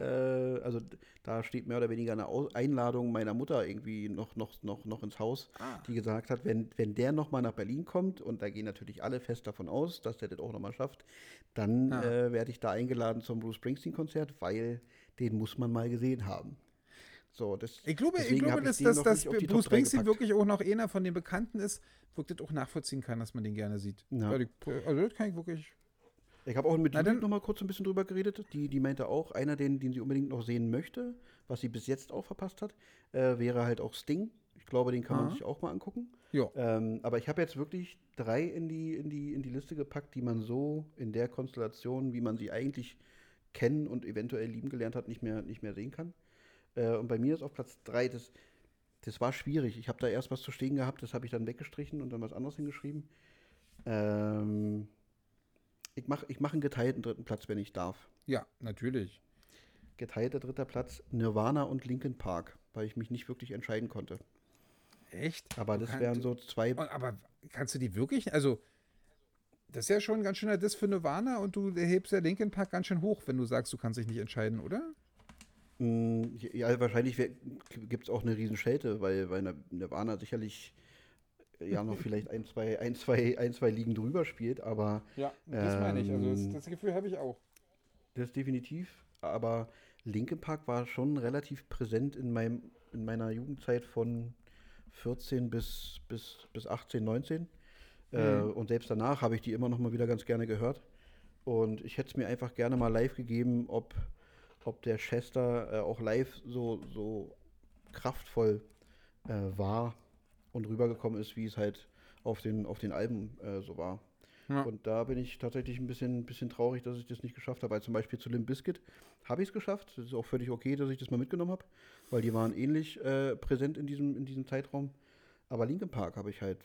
Speaker 4: äh, also da steht mehr oder weniger eine Einladung meiner Mutter irgendwie noch, noch, noch, noch ins Haus,
Speaker 1: Ah.
Speaker 4: die gesagt hat, wenn, wenn der nochmal nach Berlin kommt, und da gehen natürlich alle fest davon aus, dass der das auch nochmal schafft, dann
Speaker 1: Ah.
Speaker 4: äh, werde ich da eingeladen zum Bruce Springsteen-Konzert, weil den muss man mal gesehen haben. So, das,
Speaker 1: Ich glaube, ich glaube dass,
Speaker 4: den
Speaker 1: dass, dass Bruce Springsteen wirklich auch noch einer von den Bekannten ist, wo ich das auch nachvollziehen kann, dass man den gerne sieht.
Speaker 4: Ja.
Speaker 1: Ich, also das kann ich wirklich.
Speaker 4: Ich habe auch mit
Speaker 1: Na,
Speaker 4: Judith noch mal kurz ein bisschen drüber geredet. Die, die meinte auch, einer, den, den sie unbedingt noch sehen möchte, was sie bis jetzt auch verpasst hat, äh, wäre halt auch Sting. Ich glaube, den kann man
Speaker 1: Aha.
Speaker 4: sich auch mal angucken.
Speaker 1: Ja.
Speaker 4: Ähm, aber ich habe jetzt wirklich drei in die, in, die, in die Liste gepackt, die man so in der Konstellation, wie man sie eigentlich kennen und eventuell lieben gelernt hat, nicht mehr, nicht mehr sehen kann. Äh, und bei mir ist auf Platz drei, das, das war schwierig. Ich habe da erst was zu stehen gehabt, das habe ich dann weggestrichen und dann was anderes hingeschrieben. Ähm, ich mache ich mach einen geteilten dritten Platz, wenn ich darf.
Speaker 1: Ja, natürlich.
Speaker 4: Geteilter dritter Platz Nirvana und Linkin Park, weil ich mich nicht wirklich entscheiden konnte.
Speaker 1: Echt?
Speaker 4: Aber das
Speaker 1: kann-
Speaker 4: wären so zwei.
Speaker 1: Aber kannst du die wirklich? Also, das ist ja schon ein ganz schöner Diss für Nirvana und du hebst ja Linkin Park ganz schön hoch, wenn du sagst, du kannst dich nicht entscheiden, oder?
Speaker 4: Ja, wahrscheinlich gibt es auch eine Riesenschelte, weil, weil Nir- Nirvana sicherlich ja noch vielleicht ein, zwei, ein, zwei, ein, zwei Ligen drüber spielt, aber
Speaker 1: Ja,
Speaker 4: das meine ich. Also das-
Speaker 1: das Gefühl habe ich auch.
Speaker 4: das definitiv. Aber Linkin Park war schon relativ präsent in, meinem, in meiner Jugendzeit von 14 bis, bis, bis 18, 19. Äh,
Speaker 1: Mhm.
Speaker 4: und selbst danach habe ich die immer noch mal wieder ganz gerne gehört. Und ich hätte es mir einfach gerne mal live gegeben, ob, ob der Chester äh, auch live so, so kraftvoll äh, war und rübergekommen ist, wie es halt auf den, auf den Alben äh, so war.
Speaker 1: Ja.
Speaker 4: Und da bin ich tatsächlich ein bisschen, bisschen traurig, dass ich das nicht geschafft habe. Weil zum Beispiel zu Limp Bizkit habe ich es geschafft. Das ist auch völlig okay, dass ich das mal mitgenommen habe, weil die waren ähnlich äh, präsent in diesem, in diesem Zeitraum. Aber Linkin Park habe ich halt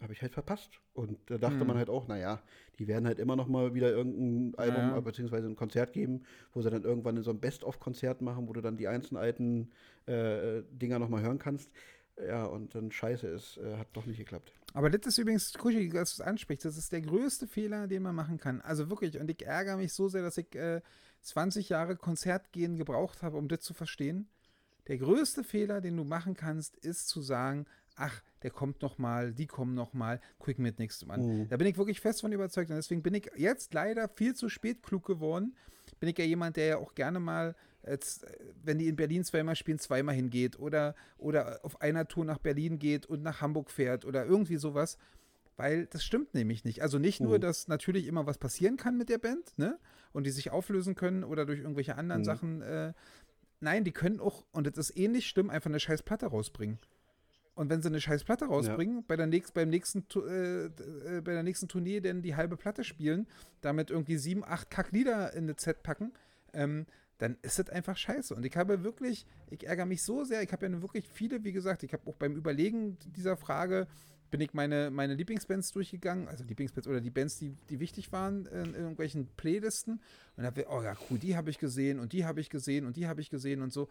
Speaker 4: habe ich halt verpasst. Und da dachte
Speaker 1: Hm.
Speaker 4: man halt auch, naja, die werden halt immer noch mal wieder irgendein Album
Speaker 1: Ja, ja.
Speaker 4: äh, beziehungsweise ein Konzert geben, wo sie dann irgendwann in so ein Best-of-Konzert machen, wo du dann die einzelnen alten äh, Dinger noch mal hören kannst. Ja, und dann scheiße, es äh, hat doch nicht geklappt.
Speaker 1: Aber das ist übrigens, Kuschi, dass du es ansprichst, das ist der größte Fehler, den man machen kann. Also wirklich, und ich ärgere mich so sehr, dass ich äh, 20 Jahre Konzertgehen gebraucht habe, um das zu verstehen. Der größte Fehler, den du machen kannst, ist zu sagen, ach, der kommt noch mal, die kommen noch mal, guck mir das nächste Mal an.
Speaker 4: Mhm.
Speaker 1: Da bin ich wirklich fest von überzeugt und deswegen bin ich jetzt leider viel zu spät klug geworden. Bin ich ja jemand, der ja auch gerne mal, jetzt, äh, wenn die in Berlin zweimal spielen, zweimal hingeht oder, oder auf einer Tour nach Berlin geht und nach Hamburg fährt oder irgendwie sowas. Weil das stimmt nämlich nicht. Also nicht nur,
Speaker 4: Mhm.
Speaker 1: dass natürlich immer was passieren kann mit der Band, ne? Und die sich auflösen können oder durch irgendwelche anderen
Speaker 4: Mhm.
Speaker 1: Sachen. Äh, nein, die können auch, und das ist ähnlich schlimm, einfach eine scheiß Platte rausbringen. Und wenn sie eine scheiß Platte rausbringen, bei, der nächst, beim nächsten, äh, äh, bei der nächsten Tournee denn die halbe Platte spielen, damit irgendwie sieben, acht Kacklieder in eine Z packen, ähm, dann ist das einfach scheiße. Und ich habe wirklich, ich ärgere mich so sehr, ich habe ja wirklich viele, wie gesagt, ich habe auch beim Überlegen dieser Frage, bin ich meine, meine Lieblingsbands durchgegangen, also Lieblingsbands oder die Bands, die, die wichtig waren in, irgendwelchen Playlisten. Und da habe oh ja, cool, die habe ich gesehen und die habe ich gesehen und die habe ich gesehen und so.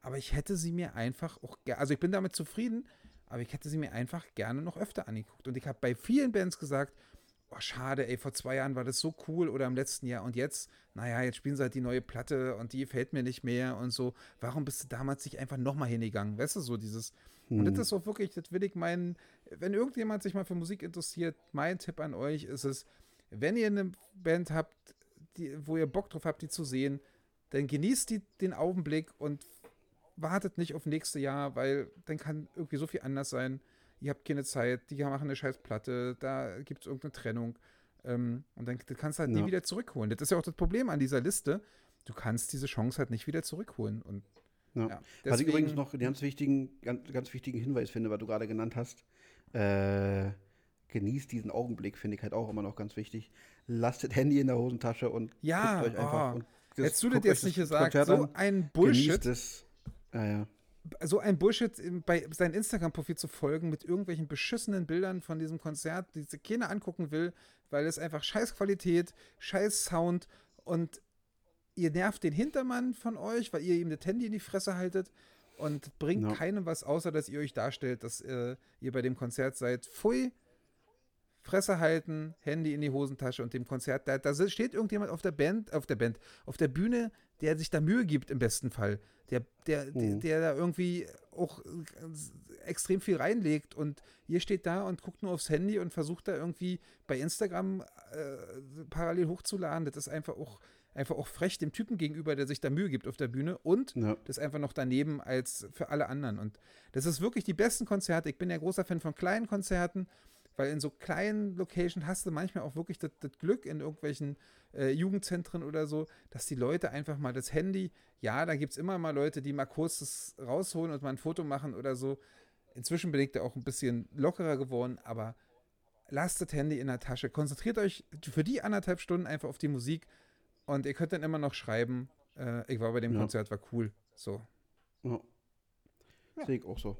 Speaker 1: Aber ich hätte sie mir einfach auch, also ich bin damit zufrieden, aber ich hätte sie mir einfach gerne noch öfter angeguckt. Und ich habe bei vielen Bands gesagt, oh schade, ey, vor zwei Jahren war das so cool oder im letzten Jahr und jetzt, naja, jetzt spielen sie halt die neue Platte und die gefällt mir nicht mehr und so. Warum bist du damals nicht einfach nochmal hingegangen? Weißt du, so dieses. Und das ist auch wirklich, das will ich meinen, wenn irgendjemand sich mal für Musik interessiert, mein Tipp an euch ist es, wenn ihr eine Band habt, die, wo ihr Bock drauf habt, die zu sehen, dann genießt die, den Augenblick und wartet nicht auf nächste Jahr, weil dann kann irgendwie so viel anders sein. Ihr habt keine Zeit, die machen eine scheiß Platte, da gibt es irgendeine Trennung. Ähm, und dann kannst du halt nie
Speaker 4: Ja.
Speaker 1: wieder zurückholen. Das ist ja auch das Problem an dieser Liste. Du kannst diese Chance halt nicht wieder zurückholen. Und
Speaker 4: Ja.
Speaker 1: ja,
Speaker 4: Was ich übrigens noch einen ganz wichtigen, ganz, ganz wichtigen Hinweis finde, was du gerade genannt hast. Äh, genießt diesen Augenblick, finde ich halt auch immer noch ganz wichtig. Lasst das Handy in der Hosentasche und
Speaker 1: Ja,
Speaker 4: guckt euch einfach.
Speaker 1: oh.
Speaker 4: und das-
Speaker 1: Hättest du das jetzt nicht gesagt, so ein Bullshit,
Speaker 4: Genießt es. Ja, ja.
Speaker 1: so ein Bullshit im- bei seinem Instagram-Profil zu folgen mit irgendwelchen beschissenen Bildern von diesem Konzert, die sich keiner angucken will, weil es einfach scheiß Qualität, scheiß Sound und ihr nervt den Hintermann von euch, weil ihr ihm das Handy in die Fresse haltet und bringt
Speaker 4: Ja.
Speaker 1: keinem was, außer dass ihr euch darstellt, dass äh, ihr bei dem Konzert seid. Pfui, Fresse halten, Handy in die Hosentasche und dem Konzert. Da, da steht irgendjemand auf der Band, auf der Band, auf der Bühne, der sich da Mühe gibt im besten Fall. Der, der,
Speaker 4: Mhm.
Speaker 1: der, der da irgendwie auch äh, extrem viel reinlegt und ihr steht da und guckt nur aufs Handy und versucht da irgendwie bei Instagram äh, parallel hochzuladen. Das ist einfach auch, einfach auch frech dem Typen gegenüber, der sich da Mühe gibt auf der Bühne und
Speaker 4: Ja.
Speaker 1: das ist einfach noch daneben als für alle anderen. Und das ist wirklich die besten Konzerte. Ich bin ja großer Fan von kleinen Konzerten, weil in so kleinen Locations hast du manchmal auch wirklich das, das Glück in irgendwelchen äh, Jugendzentren oder so, dass die Leute einfach mal das Handy, ja, da gibt es immer mal Leute, die mal kurz das rausholen und mal ein Foto machen oder so. Inzwischen bin ich da auch ein bisschen lockerer geworden, aber lasst das Handy in der Tasche. Konzentriert euch für die anderthalb Stunden einfach auf die Musik und ihr könnt dann immer noch schreiben, äh, ich war bei dem
Speaker 4: Ja.
Speaker 1: Konzert, war cool. So.
Speaker 4: Ja. Sehe ich auch so.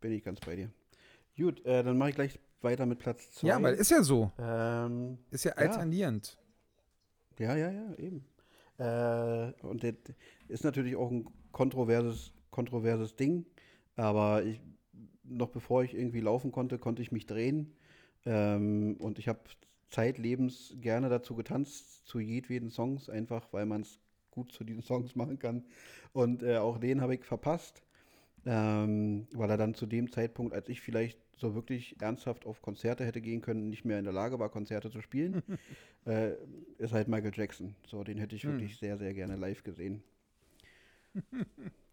Speaker 4: Bin ich ganz bei dir. Gut, äh, dann mache ich gleich weiter mit Platz 2.
Speaker 1: Ja, weil ist ja so.
Speaker 4: ähm,
Speaker 1: Ist ja
Speaker 4: Ja.
Speaker 1: alternierend.
Speaker 4: Ja, ja, ja, eben. Äh, und das ist natürlich auch ein kontroverses, kontroverses Ding, aber ich, noch bevor ich irgendwie laufen konnte, konnte ich mich drehen. Ähm, und ich habe zeitlebens gerne dazu getanzt, zu jedweden Songs, einfach weil man es gut zu diesen Songs machen kann. Und äh, auch den habe ich verpasst, ähm, weil er dann zu dem Zeitpunkt, als ich vielleicht so wirklich ernsthaft auf Konzerte hätte gehen können, nicht mehr in der Lage war, Konzerte zu spielen, [laughs] äh, ist halt Michael Jackson. So, den hätte ich
Speaker 1: Hm.
Speaker 4: wirklich sehr, sehr gerne live gesehen.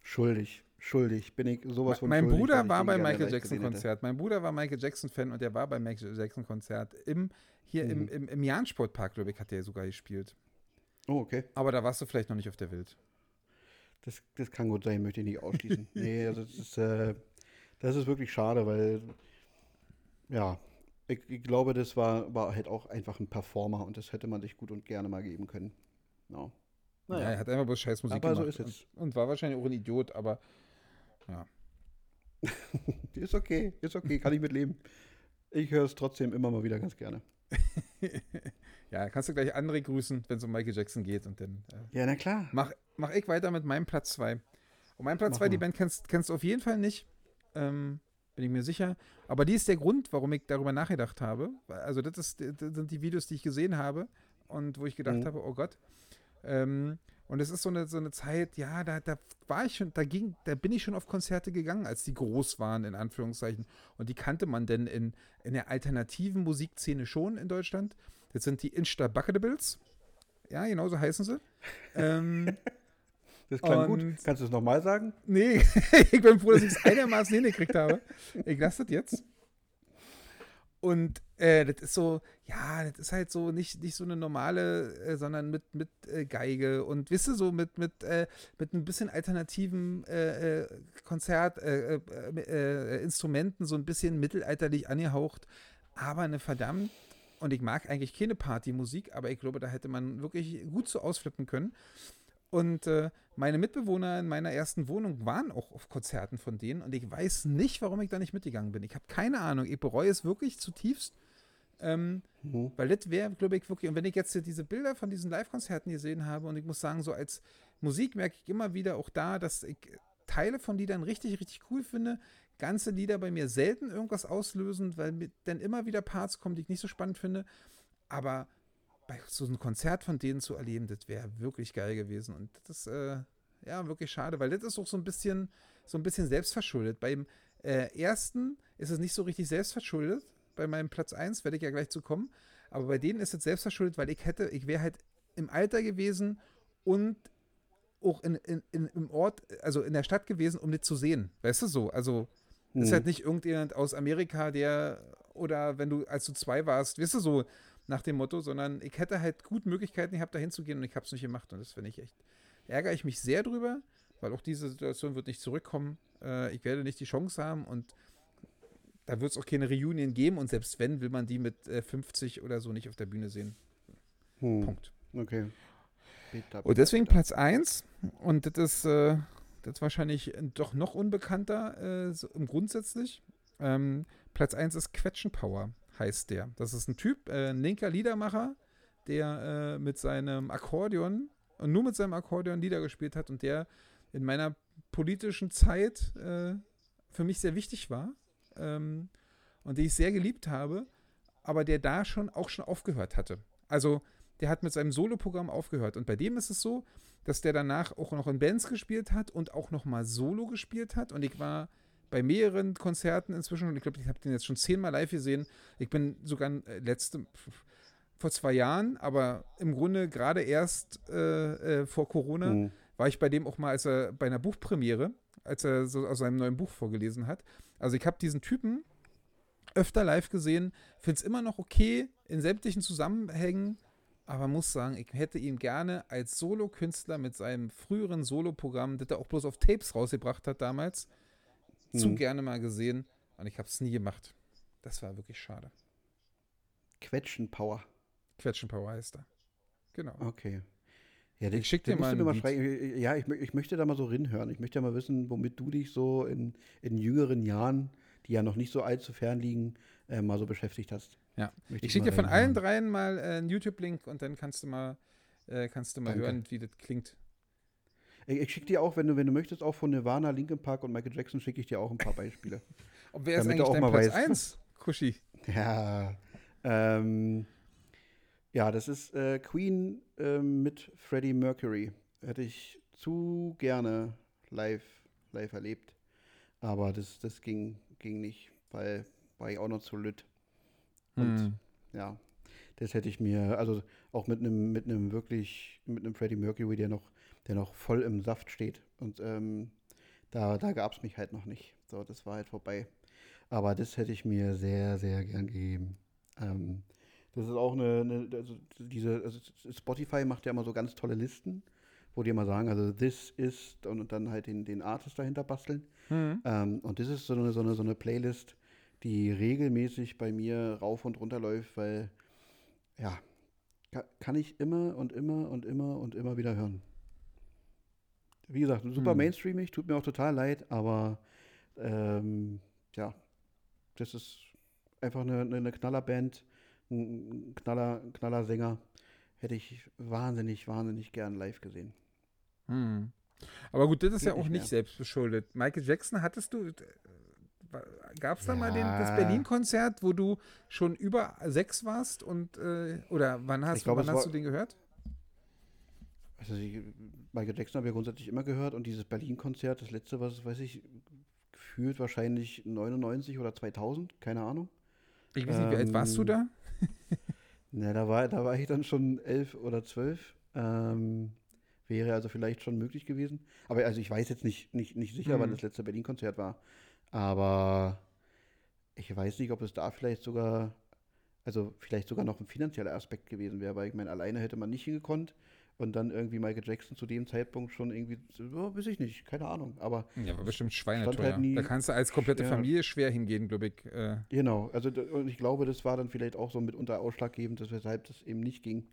Speaker 4: schuldig, schuldig. Bin ich sowas von
Speaker 1: mein
Speaker 4: schuldig,
Speaker 1: Bruder war
Speaker 4: den
Speaker 1: bei
Speaker 4: gerne
Speaker 1: Michael Jackson. Konzert. Mein Bruder war Michael Jackson Fan und der war beim Michael Jackson Konzert im hier im,
Speaker 4: Mhm.
Speaker 1: im, im Jahn-Sportpark, glaube ich, hat der sogar gespielt.
Speaker 4: Oh, okay.
Speaker 1: Aber da warst du vielleicht noch nicht auf der Welt.
Speaker 4: Das, das kann gut sein, möchte ich nicht ausschließen. [laughs] nee, also das ist, äh, das ist wirklich schade, weil, ja, ich, ich glaube, das war, war halt auch einfach ein Performer und das hätte man sich gut und gerne mal geben können. Ja.
Speaker 1: Ja, er hat einfach bloß scheiß Musik
Speaker 4: Aber so
Speaker 1: gemacht
Speaker 4: ist es.
Speaker 1: Und, und war wahrscheinlich auch ein Idiot, aber [laughs]
Speaker 4: Ist okay, ist okay, kann ich mitleben. Ich höre es trotzdem immer mal wieder ganz gerne. [laughs]
Speaker 1: ja, kannst du gleich André grüßen, wenn es um Michael Jackson geht und dann äh,
Speaker 4: Ja, na klar.
Speaker 1: mach, mach ich weiter mit meinem Platz 2. Und mein Platz
Speaker 4: Mach
Speaker 1: 2, die. Band kennst, kennst du auf jeden Fall nicht. Ähm, bin ich mir sicher. Aber die ist der Grund, warum ich darüber nachgedacht habe. Also, das, ist, das sind die Videos, die ich gesehen habe und wo ich gedacht
Speaker 4: Mhm.
Speaker 1: habe, oh Gott. Ähm, und es ist so eine, so eine Zeit, ja, da, da war ich schon, da ging, da bin ich schon auf Konzerte gegangen, als die groß waren, in Anführungszeichen. Und die kannte man denn in, in der alternativen Musikszene schon in Deutschland. Das sind die Insta-Bucketables. Ja, genau so heißen sie. [laughs] ähm,
Speaker 4: Das klang
Speaker 1: Und-
Speaker 4: gut. Kannst du es nochmal sagen?
Speaker 1: Nee, [laughs] ich bin froh, dass ich es einigermaßen hingekriegt habe. Ich lasse das jetzt. Und äh, das ist so, ja, das ist halt so nicht, nicht so eine normale, äh, sondern mit, mit äh, Geige und wisst ihr, so mit, mit, äh, mit ein bisschen alternativen äh, äh, Konzert, äh, äh, äh, Instrumenten, so ein bisschen mittelalterlich angehaucht, aber eine verdammt, und ich mag eigentlich keine Partymusik, aber ich glaube, da hätte man wirklich gut so ausflippen können. Und äh, meine Mitbewohner in meiner ersten Wohnung waren auch auf Konzerten von denen und ich weiß nicht, warum ich da nicht mitgegangen bin. Ich habe keine Ahnung. Ich bereue es wirklich zutiefst. Ähm,
Speaker 4: Mhm.
Speaker 1: weil das wäre, glaube ich, wirklich, und wenn ich jetzt hier diese Bilder von diesen Live-Konzerten gesehen habe, und ich muss sagen, so als Musik merke ich immer wieder auch da, dass ich Teile von Liedern richtig, richtig cool finde. Ganze Lieder bei mir selten irgendwas auslösen, weil mir dann immer wieder Parts kommen, die ich nicht so spannend finde. Aber bei so einem Konzert von denen zu erleben, das wäre wirklich geil gewesen. Und das ist äh, ja wirklich schade, weil das ist auch so ein bisschen, so ein bisschen selbstverschuldet. Beim äh, ersten ist es nicht so richtig selbstverschuldet. Bei meinem Platz 1 werde ich ja gleich zu kommen. Aber bei denen ist es selbstverschuldet, weil ich hätte, ich wäre halt im Alter gewesen und auch in, in, in, im Ort, also in der Stadt gewesen, um das zu sehen. Weißt du so? Also ist
Speaker 4: Mhm.
Speaker 1: halt nicht irgendjemand aus Amerika, der, oder wenn du, als du zwei warst, weißt du so, nach dem Motto, sondern ich hätte halt gut Möglichkeiten gehabt, da hinzugehen und ich habe es nicht gemacht. Und das finde ich echt, ärgere ich mich sehr drüber, weil auch diese Situation wird nicht zurückkommen. Äh, ich werde nicht die Chance haben und da wird es auch keine Reunion geben und selbst wenn, will man die mit äh, 50 oder so nicht auf der Bühne sehen.
Speaker 4: Hm.
Speaker 1: Punkt.
Speaker 4: Okay.
Speaker 1: Und deswegen. Platz 1 und das ist, äh, das ist wahrscheinlich doch noch unbekannter äh, so grundsätzlich. Ähm, Platz 1 ist Quetschenpower, heißt der. Das ist ein Typ, äh, ein linker Liedermacher, der äh, mit seinem Akkordeon und nur mit seinem Akkordeon Lieder gespielt hat und der in meiner politischen Zeit äh, für mich sehr wichtig war ähm, und die ich sehr geliebt habe. aber der da schon auch schon aufgehört hatte. Also der hat mit seinem Soloprogramm aufgehört. Und bei dem ist es so, dass der danach auch noch in Bands gespielt hat und auch noch mal Solo gespielt hat. Und ich war bei mehreren Konzerten inzwischen und ich glaube, ich habe den jetzt schon zehnmal live gesehen. Ich bin sogar äh, letzte vor zwei Jahren, aber im Grunde gerade erst äh, äh, vor Corona mhm. war ich bei dem auch mal, als er bei einer Buchpremiere, als er so aus seinem neuen Buch vorgelesen hat. Also ich habe diesen Typen öfter live gesehen, finde es immer noch okay in sämtlichen Zusammenhängen aber muss sagen, ich hätte ihn gerne als Solokünstler mit seinem früheren Soloprogramm, das er auch bloß auf Tapes rausgebracht hat damals, hm. zu gerne mal gesehen. Und ich habe es nie gemacht. Das war wirklich schade.
Speaker 4: Quetschen-Power.
Speaker 1: Quetschen-Power heißt er. Genau.
Speaker 4: Okay. Ja,
Speaker 1: den, ich schicke dir mal,
Speaker 4: mal Ja, ich, ich möchte da mal so rinhören. Ich möchte ja mal wissen, womit du dich so in, in jüngeren Jahren, die ja noch nicht so allzu fern liegen, äh, mal so beschäftigt hast.
Speaker 1: Ja. Möchte ich schicke dir von allen dreien mal äh, einen YouTube-Link und dann kannst du mal, äh, kannst du mal hören, wie das klingt.
Speaker 4: Ich, schicke dir auch, wenn du, wenn du möchtest, auch von Nirvana, Linkin Park und Michael Jackson schicke ich dir auch ein paar Beispiele. [laughs]
Speaker 1: Und wer ist eigentlich auch dein mal Platz 1, Kushi? [laughs]
Speaker 4: Ja, ähm, ja, das ist äh, Queen ähm, mit Freddie Mercury. Hätte ich zu gerne live, live erlebt. Aber das, das ging, ging nicht, weil war ich auch noch zu lütt. Und hm. ja, das hätte ich mir, also auch mit einem, mit einem wirklich, mit einem Freddie Mercury, der noch, der noch voll im Saft steht. Und ähm, da, da gab es mich halt noch nicht. So, das war halt vorbei. Aber das hätte ich mir sehr, sehr gern gegeben. Ähm, das ist auch eine, eine also diese, also Spotify macht ja immer so ganz tolle Listen, wo die immer sagen, also this ist und, und dann halt den, den Artist dahinter basteln. Mhm. Ähm, und das ist so eine, so eine, so eine Playlist, die regelmäßig bei mir rauf und runter läuft, weil ja, kann ich immer und immer und immer und immer wieder hören. Wie gesagt, super hm. mainstreamig, tut mir auch total leid, aber ähm, ja, das ist einfach eine, eine Knallerband, ein Knaller, Knaller Sänger. Hätte ich wahnsinnig, wahnsinnig gern live gesehen.
Speaker 1: Hm. Aber gut, das ist Geht ja auch nicht, nicht selbstbeschuldet. Michael Jackson hattest du, gab es da ja. mal den, das Berlin-Konzert, wo du schon über sechs warst und äh, oder wann hast, glaub, wann hast du den gehört?
Speaker 4: Also ich, Michael Jackson habe ich ja grundsätzlich immer gehört und dieses Berlin-Konzert, das letzte, was weiß ich, gefühlt wahrscheinlich 99 oder 2000, keine Ahnung.
Speaker 1: Ich weiß nicht, ähm, wie alt warst du da? [laughs]
Speaker 4: Na, da war, da war ich dann schon elf oder zwölf. Ähm, wäre also vielleicht schon möglich gewesen. Aber also ich weiß jetzt nicht, nicht, nicht sicher, mhm. wann das letzte Berlin-Konzert war. Aber ich weiß nicht, ob es da vielleicht sogar, also vielleicht sogar noch ein finanzieller Aspekt gewesen wäre, weil ich meine, alleine hätte man nicht hingekonnt und dann irgendwie Michael Jackson zu dem Zeitpunkt schon irgendwie, oh, weiß ich nicht, keine Ahnung. Aber
Speaker 1: ja, war bestimmt schweineteuer. Halt da kannst du als komplette ja, Familie schwer hingehen, glaube ich. Äh.
Speaker 4: Genau, also und ich glaube, das war dann vielleicht auch so mitunter ausschlaggebend, dass weshalb das eben nicht ging.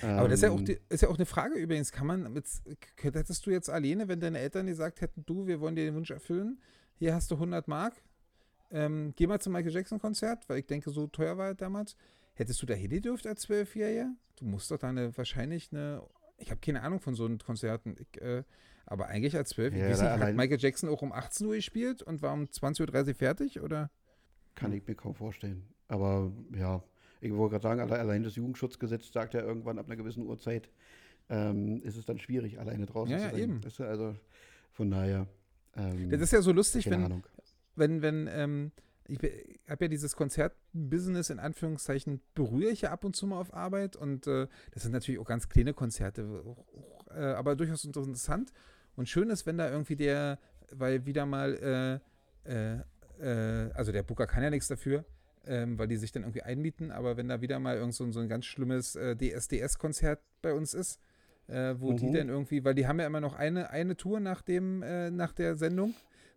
Speaker 1: Aber das ist ja, auch ähm, die, ist ja auch eine Frage übrigens. Kann man, mit, hättest du jetzt alleine, wenn deine Eltern gesagt hätten, du, wir wollen dir den Wunsch erfüllen, hier hast du 100 Mark, ähm, geh mal zum Michael Jackson Konzert, weil ich denke, so teuer war er damals. Hättest du da hingedürft als Zwölfjähriger? Du musst doch da eine, wahrscheinlich eine, ich habe keine Ahnung von so einen Konzerten, ich, äh, aber eigentlich als Zwölfjähriger, ja, hat Michael Jackson auch um 18 Uhr gespielt und war um 20.30 Uhr fertig, oder?
Speaker 4: Kann ich mir kaum vorstellen. Aber ja, ich wollte gerade sagen, allein das Jugendschutzgesetz sagt ja irgendwann ab einer gewissen Uhrzeit, ähm, ist es dann schwierig, alleine draußen
Speaker 1: ja, zu sein. Ja, eben.
Speaker 4: Also von daher.
Speaker 1: Ähm, das ist ja so lustig, wenn, Ahnung. wenn, wenn, ähm, ich habe ja dieses Konzertbusiness in Anführungszeichen, berühre ich ja ab und zu mal auf Arbeit und äh, das sind natürlich auch ganz kleine Konzerte, äh, aber durchaus interessant. Und schön ist, wenn da irgendwie der, weil wieder mal, äh, äh, äh also der Booker kann ja nichts dafür, ähm, weil die sich dann irgendwie einmieten, aber wenn da wieder mal irgend so, so ein ganz schlimmes äh, DSDS-Konzert bei uns ist, wo mhm. die dann irgendwie, weil die haben ja immer noch eine, eine Tour nach dem, äh, nach der Sendung,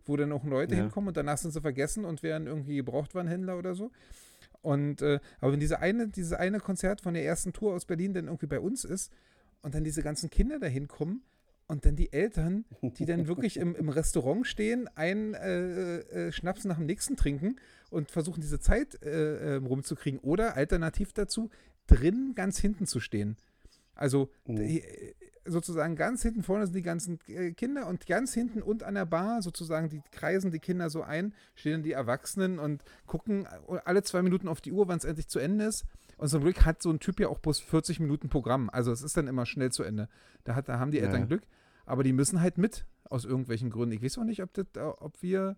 Speaker 1: wo dann auch Leute ja. hinkommen und danach sind sie vergessen und werden irgendwie Gebrauchtwarenhändler oder so. Und äh, aber wenn diese eine, dieses eine Konzert von der ersten Tour aus Berlin dann irgendwie bei uns ist und dann diese ganzen Kinder da hinkommen und dann die Eltern, die dann wirklich im, im Restaurant stehen, einen äh, äh, Schnaps nach dem nächsten trinken und versuchen, diese Zeit äh, ähm, rumzukriegen. Oder alternativ dazu, drin ganz hinten zu stehen. Also, mhm. Sozusagen ganz hinten vorne sind die ganzen äh, Kinder und ganz hinten und an der Bar sozusagen, die kreisen die Kinder so ein, stehen dann die Erwachsenen und gucken alle zwei Minuten auf die Uhr, wann es endlich zu Ende ist. Und zum Glück hat so ein Typ ja auch bloß 40 Minuten Programm. Also es ist dann immer schnell zu Ende. Da, hat, da haben die Eltern
Speaker 4: Ja.
Speaker 1: Glück. Aber die müssen halt mit, aus irgendwelchen Gründen. Ich weiß auch nicht, ob, das, ob wir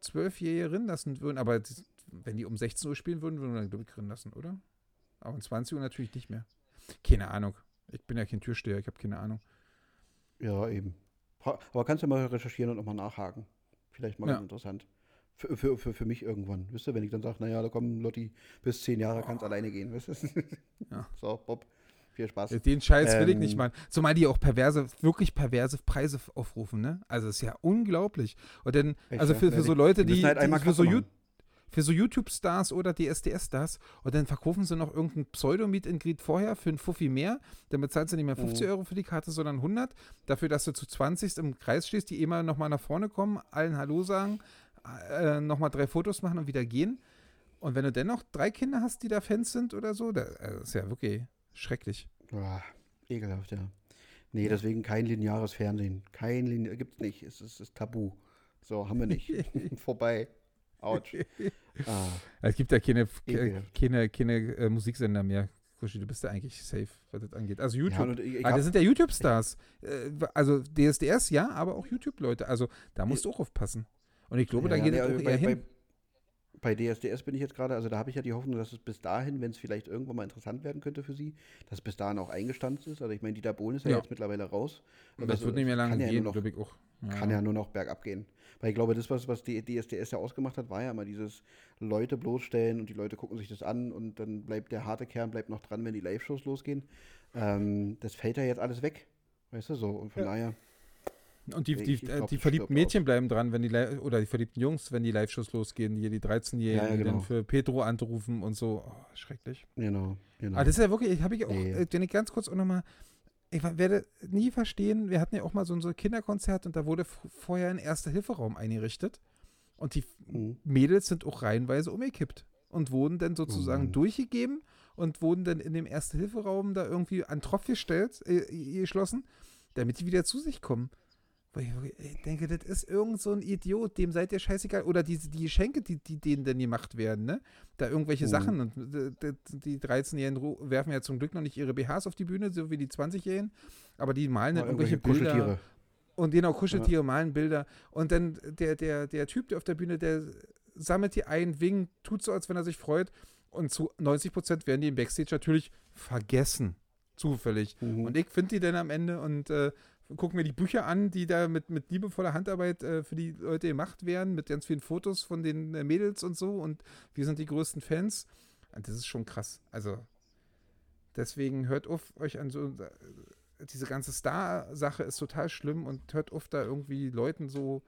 Speaker 1: Zwölfjährige drin lassen würden, aber wenn die um 16 Uhr spielen würden, würden wir dann, glaube ich, drin lassen, oder? Aber um 20 Uhr natürlich nicht mehr. Keine Ahnung. Ich bin ja kein Türsteher, ich habe keine Ahnung.
Speaker 4: Ja, eben. Aber kannst du mal recherchieren und nochmal nachhaken. Vielleicht mal
Speaker 1: Ja.
Speaker 4: ganz interessant. Für, für, für, für mich irgendwann. Wisst ihr, wenn ich dann sage, naja, da kommen Lotti bis zehn Jahre, kannst alleine gehen. Weißt du? [laughs]
Speaker 1: Ja.
Speaker 4: So, Bob, viel Spaß.
Speaker 1: Den Scheiß will ich
Speaker 4: Ähm.
Speaker 1: nicht machen. Zumal die auch perverse, wirklich perverse Preise aufrufen, ne? Also ist ja unglaublich. Und dann,
Speaker 4: Echt,
Speaker 1: also für, für so Leute,
Speaker 4: die
Speaker 1: die,
Speaker 4: halt
Speaker 1: die für, so
Speaker 4: Kasse
Speaker 1: You-
Speaker 4: machen.
Speaker 1: Für so YouTube-Stars oder DSDS-Stars und dann verkaufen sie noch irgendein Pseudo-Meet and Greet vorher für einen Fuffi mehr. Dann bezahlst du nicht mehr 50
Speaker 4: Mhm.
Speaker 1: Euro für die Karte, sondern 100. Dafür, dass du zu 20 im Kreis stehst, die immer nochmal nach vorne kommen, allen Hallo sagen, äh, nochmal drei Fotos machen und wieder gehen. Und wenn du dennoch drei Kinder hast, die da Fans sind oder so, das ist ja wirklich schrecklich.
Speaker 4: Ah, ekelhaft, ja. Nee, deswegen kein lineares Fernsehen. Kein Linear, gibt's nicht. Es ist, es ist tabu. So, haben wir nicht. [laughs] Vorbei. Autsch. [laughs] Ah,
Speaker 1: Es gibt ja keine,
Speaker 4: Ekelhaft.
Speaker 1: keine, keine äh, Musiksender mehr. Kuschi, du bist ja eigentlich safe, was das angeht. Also YouTube.
Speaker 4: ja, und ich, ich
Speaker 1: ah, das sind ja YouTube-Stars. Äh, also DSDS, ja, aber auch YouTube-Leute. Also da musst du auch aufpassen. Und ich glaube, da
Speaker 4: ja,
Speaker 1: geht
Speaker 4: nee,
Speaker 1: es auch
Speaker 4: also
Speaker 1: eher
Speaker 4: bei,
Speaker 1: hin.
Speaker 4: Bei, bei DSDS bin ich jetzt gerade, also da habe ich ja die Hoffnung, dass es bis dahin, wenn es vielleicht irgendwann mal interessant werden könnte für sie, dass es bis dahin auch eingestampft ist. Also ich meine, Dieter Bohlen ist ja,
Speaker 1: Ja.
Speaker 4: jetzt mittlerweile raus.
Speaker 1: das
Speaker 4: Also
Speaker 1: wird nicht mehr lange
Speaker 4: ja
Speaker 1: gehen, glaube ich auch. Ja.
Speaker 4: Kann ja nur noch bergab gehen. Weil ich glaube, das, was, was die DSDS ja ausgemacht hat, war ja immer dieses Leute bloßstellen und die Leute gucken sich das an und dann bleibt der harte Kern bleibt noch dran, wenn die Live-Shows losgehen. Ähm, das fällt ja jetzt alles weg. Weißt du so? Und von
Speaker 1: Ja.
Speaker 4: daher,
Speaker 1: Und die, die,
Speaker 4: ich
Speaker 1: äh,
Speaker 4: glaub,
Speaker 1: die verliebten Mädchen bleiben dran, wenn die oder die verliebten Jungs, wenn die Live-Shows losgehen, hier die 13-Jährigen,
Speaker 4: Ja, ja,
Speaker 1: die dann
Speaker 4: genau.
Speaker 1: für Pedro anrufen und so. Oh, schrecklich.
Speaker 4: genau. genau.
Speaker 1: Aber das ist ja wirklich, habe ich auch,
Speaker 4: Nee.
Speaker 1: äh, wenn ich ganz kurz auch nochmal, ich werde nie verstehen, wir hatten ja auch mal so ein so Kinderkonzert und da wurde vorher ein Erste-Hilfe-Raum eingerichtet und die
Speaker 4: Mhm.
Speaker 1: Mädels sind auch reihenweise umgekippt und wurden dann sozusagen
Speaker 4: Mann.
Speaker 1: durchgegeben und wurden dann in dem Erste-Hilfe-Raum da irgendwie an Tropf gestellt, äh, geschlossen, damit die wieder zu sich kommen. Wo ich ich denke, das ist irgend so ein Idiot, dem seid ihr scheißegal. Oder die, die Geschenke, die, die denen dann gemacht werden, ne? Da irgendwelche
Speaker 4: Mhm.
Speaker 1: Sachen. Und äh, d- die 13-Jährigen ru- werfen ja zum Glück noch nicht ihre BHs auf die Bühne, so wie die 20-Jährigen. Aber die malen dann
Speaker 4: Ja,
Speaker 1: irgendwelche,
Speaker 4: irgendwelche
Speaker 1: Bilder. Und genau, Kuscheltiere malen Bilder. Und dann der, der, der Typ, der auf der Bühne, der sammelt die ein, winkt, tut so, als wenn er sich freut. Und zu 90 Prozent werden die im Backstage natürlich vergessen. Zufällig.
Speaker 4: Mhm.
Speaker 1: Und ich finde die dann am Ende und äh, gucke mir die Bücher an, die da mit, mit liebevoller Handarbeit äh, für die Leute gemacht werden, mit ganz vielen Fotos von den äh, Mädels und so. Und wir sind die größten Fans. Und das ist schon krass. Also, deswegen hört auf, euch an so. Äh, diese ganze Star-Sache ist total schlimm und hört auf, da irgendwie Leuten so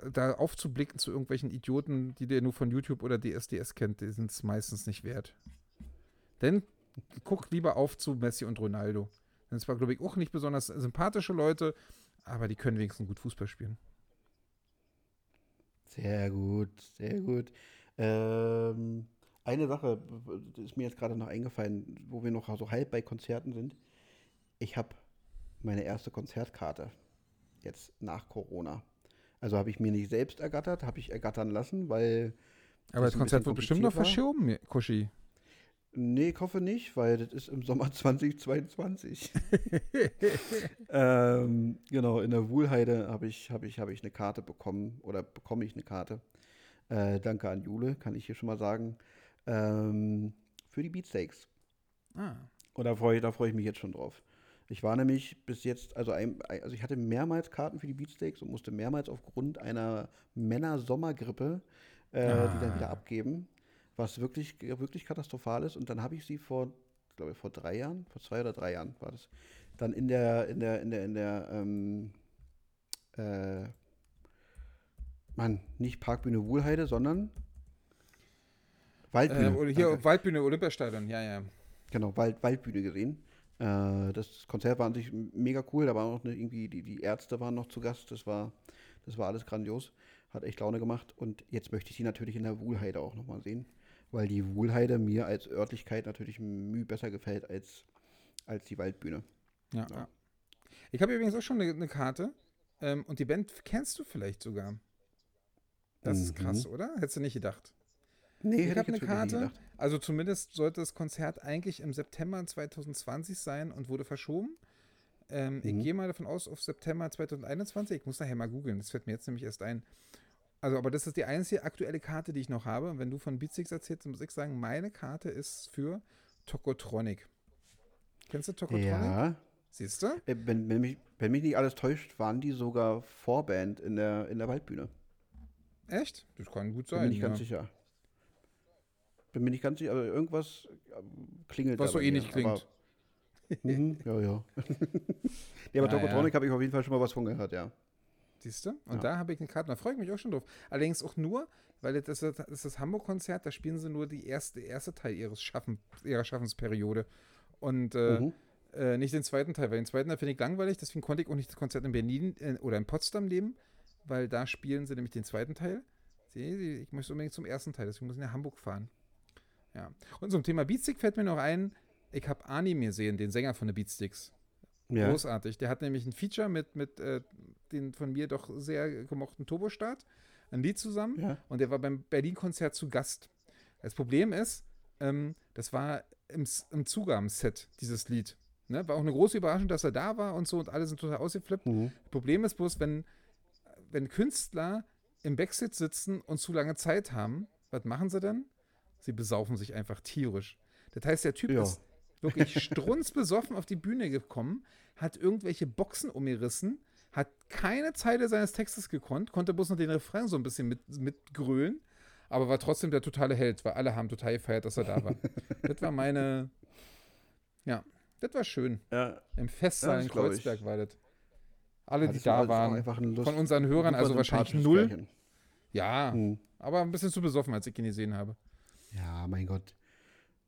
Speaker 1: äh, da aufzublicken zu irgendwelchen Idioten, die der nur von YouTube oder DSDS kennt, die sind es meistens nicht wert. Denn guck lieber auf zu Messi und Ronaldo. Das zwar, glaube ich, auch nicht besonders sympathische Leute, aber die können wenigstens gut Fußball spielen.
Speaker 4: Sehr gut, sehr gut. Ähm, eine Sache ist mir jetzt gerade noch eingefallen, wo wir noch so halb bei Konzerten sind. Ich habe meine erste Konzertkarte jetzt nach Corona. Also habe ich mir nicht selbst ergattert, habe ich ergattern lassen, weil
Speaker 1: Aber
Speaker 4: Das
Speaker 1: das Konzert wird bestimmt noch
Speaker 4: war.
Speaker 1: verschoben, Kuschi.
Speaker 4: Nee, ich hoffe nicht, weil das ist im Sommer [laughs] 2022. [laughs] ähm, genau, in der Wuhlheide habe ich, hab ich, hab ich eine Karte bekommen oder bekomme ich eine Karte. Äh, danke an Jule, kann ich hier schon mal sagen. Ähm, für die Beatsteaks.
Speaker 1: Ah.
Speaker 4: Und da freue freu ich mich jetzt schon drauf. Ich war nämlich bis jetzt, also, ein, also ich hatte mehrmals Karten für die Beatsteaks und musste mehrmals aufgrund einer Männer-Sommergrippe äh, die dann wieder
Speaker 1: Ah.
Speaker 4: abgeben, was wirklich, wirklich katastrophal ist. Und dann habe ich sie vor, ich glaube vor drei Jahren, vor zwei oder drei Jahren war das, dann in der, in der, in der, in der, ähm, äh, Mann, nicht Parkbühne Wuhlheide, sondern Waldbühne.
Speaker 1: Äh, oder hier
Speaker 4: danke.
Speaker 1: Waldbühne, Olympiastadion, ja, ja.
Speaker 4: Genau, Wald, Waldbühne gesehen. Äh, das Konzert war an sich mega cool. Da waren auch eine, irgendwie, die, die Ärzte waren noch zu Gast. Das war, das war alles grandios. Hat echt Laune gemacht. Und jetzt möchte ich sie natürlich in der Wuhlheide auch nochmal sehen. Weil die Wuhlheide mir als Örtlichkeit natürlich müh besser gefällt als, als die Waldbühne.
Speaker 1: ja,
Speaker 4: Ja.
Speaker 1: Ich habe übrigens auch schon eine, eine Karte. Ähm, und die Band kennst du vielleicht sogar. Das ist krass,
Speaker 4: Mhm.
Speaker 1: oder? Hättest du nicht gedacht.
Speaker 4: Nee,
Speaker 1: Ich habe eine Karte. Also zumindest sollte das Konzert eigentlich im September 2020 sein und wurde verschoben. Ähm, Ich
Speaker 4: Mhm.
Speaker 1: gehe mal davon aus, auf September 2021. Ich muss nachher mal googeln. Das fällt mir jetzt nämlich erst ein. Also, aber das ist die einzige aktuelle Karte, die ich noch habe. Wenn du von Beatsticks erzählst, muss ich sagen, meine Karte ist für Tokotronic. Kennst du Tokotronic?
Speaker 4: Ja.
Speaker 1: Siehst du?
Speaker 4: Äh, Wenn, wenn, mich, wenn mich nicht alles täuscht, waren die sogar Vorband in der, in der Waldbühne.
Speaker 1: Echt? Das kann gut
Speaker 4: Bin
Speaker 1: sein.
Speaker 4: mir nicht
Speaker 1: ja.
Speaker 4: ganz sicher. Bin mir nicht ganz sicher, aber irgendwas ähm, klingelt
Speaker 1: Was so ähnlich klingt.
Speaker 4: Aber, mhm, ja, ja. [laughs] nee, aber
Speaker 1: Ja,
Speaker 4: Tokotronic habe ich auf jeden Fall schon mal was von gehört, ja.
Speaker 1: Siehst du? Und
Speaker 4: Ja.
Speaker 1: da habe ich eine Karte, da freue ich mich auch schon drauf. Allerdings auch nur, weil das ist das, Hamburg-Konzert, da spielen sie nur die erste, erste Teil ihres Schaffen, ihrer Schaffensperiode. Und äh,
Speaker 4: Mhm.
Speaker 1: äh, nicht den zweiten Teil, weil den zweiten Teil finde ich langweilig, deswegen konnte ich auch nicht das Konzert in Berlin äh, oder in Potsdam nehmen, weil da spielen sie nämlich den zweiten Teil. Sie, ich möchte unbedingt zum ersten Teil, deswegen muss ich nach Hamburg fahren. Ja. Und zum Thema Beatstick fällt mir noch ein, ich habe Arnim gesehen, den Sänger von den Beatsticks.
Speaker 4: Ja.
Speaker 1: Großartig. Der hat nämlich ein Feature mit, mit äh, den von mir doch sehr gemochten Turbostart, ein Lied zusammen.
Speaker 4: Ja.
Speaker 1: Und der war beim Berlin-Konzert zu Gast. Das Problem ist, ähm, das war im, im Zugabenset, dieses Lied. Ne? War auch eine große Überraschung, dass er da war und so und alle sind total ausgeflippt.
Speaker 4: Mhm.
Speaker 1: Problem ist bloß, wenn, wenn Künstler im Backstage sitzen und zu lange Zeit haben, was machen sie denn? Sie besaufen sich einfach tierisch. Das heißt, der Typ
Speaker 4: Ja.
Speaker 1: ist wirklich [laughs] strunzbesoffen auf die Bühne gekommen, hat irgendwelche Boxen umgerissen, hat keine Zeile seines Textes gekonnt, konnte bloß noch den Refrain so ein bisschen mit, mitgrölen, aber war trotzdem der totale Held, weil alle haben total gefeiert, dass er da war. [laughs] das war meine, ja, das war schön.
Speaker 4: Ja.
Speaker 1: Im Festsaal
Speaker 4: Ja,
Speaker 1: in
Speaker 4: glaub ich.
Speaker 1: Kreuzberg war das. Alle,
Speaker 4: Ja,
Speaker 1: die
Speaker 4: war-
Speaker 1: da
Speaker 4: war
Speaker 1: waren,
Speaker 4: Lust-
Speaker 1: von unseren Hörern, also wahrscheinlich null.
Speaker 4: Pärchen.
Speaker 1: Ja,
Speaker 4: Mhm.
Speaker 1: aber ein bisschen zu besoffen, als ich ihn gesehen habe.
Speaker 4: Ja, mein Gott.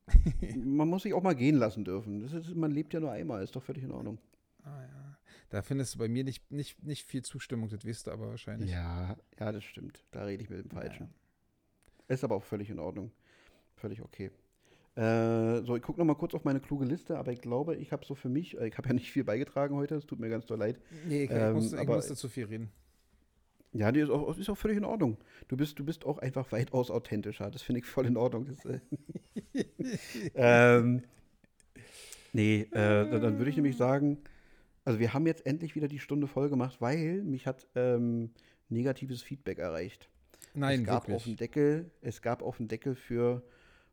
Speaker 4: [laughs] man muss sich auch mal gehen lassen dürfen. Ist, man lebt ja nur einmal, ist doch völlig in Ordnung.
Speaker 1: Ah, ja. Da findest du bei mir nicht, nicht, nicht viel Zustimmung, das weißt du aber wahrscheinlich.
Speaker 4: Ja, ja, das stimmt. Da rede ich mit dem Falschen. Ist aber auch völlig in Ordnung. Völlig okay. Äh, so, ich gucke noch mal kurz auf meine kluge Liste, aber ich glaube, ich habe so für mich, äh, ich habe ja nicht viel beigetragen heute, es tut mir ganz doll leid.
Speaker 1: Nee, ich,
Speaker 4: Ähm,
Speaker 1: ich, musste, ich
Speaker 4: aber-
Speaker 1: musste zu viel reden.
Speaker 4: Ja, die ist auch, ist auch völlig in Ordnung. Du bist, du bist auch einfach weitaus authentischer. Das finde ich voll in Ordnung. Das, äh [laughs] ähm, nee, äh, dann, würde ich nämlich sagen, also wir haben jetzt endlich wieder die Stunde voll gemacht, weil mich hat ähm, negatives Feedback erreicht.
Speaker 1: Nein,
Speaker 4: es gab auf dem
Speaker 1: wirklich.
Speaker 4: Deckel, es gab auf dem Deckel für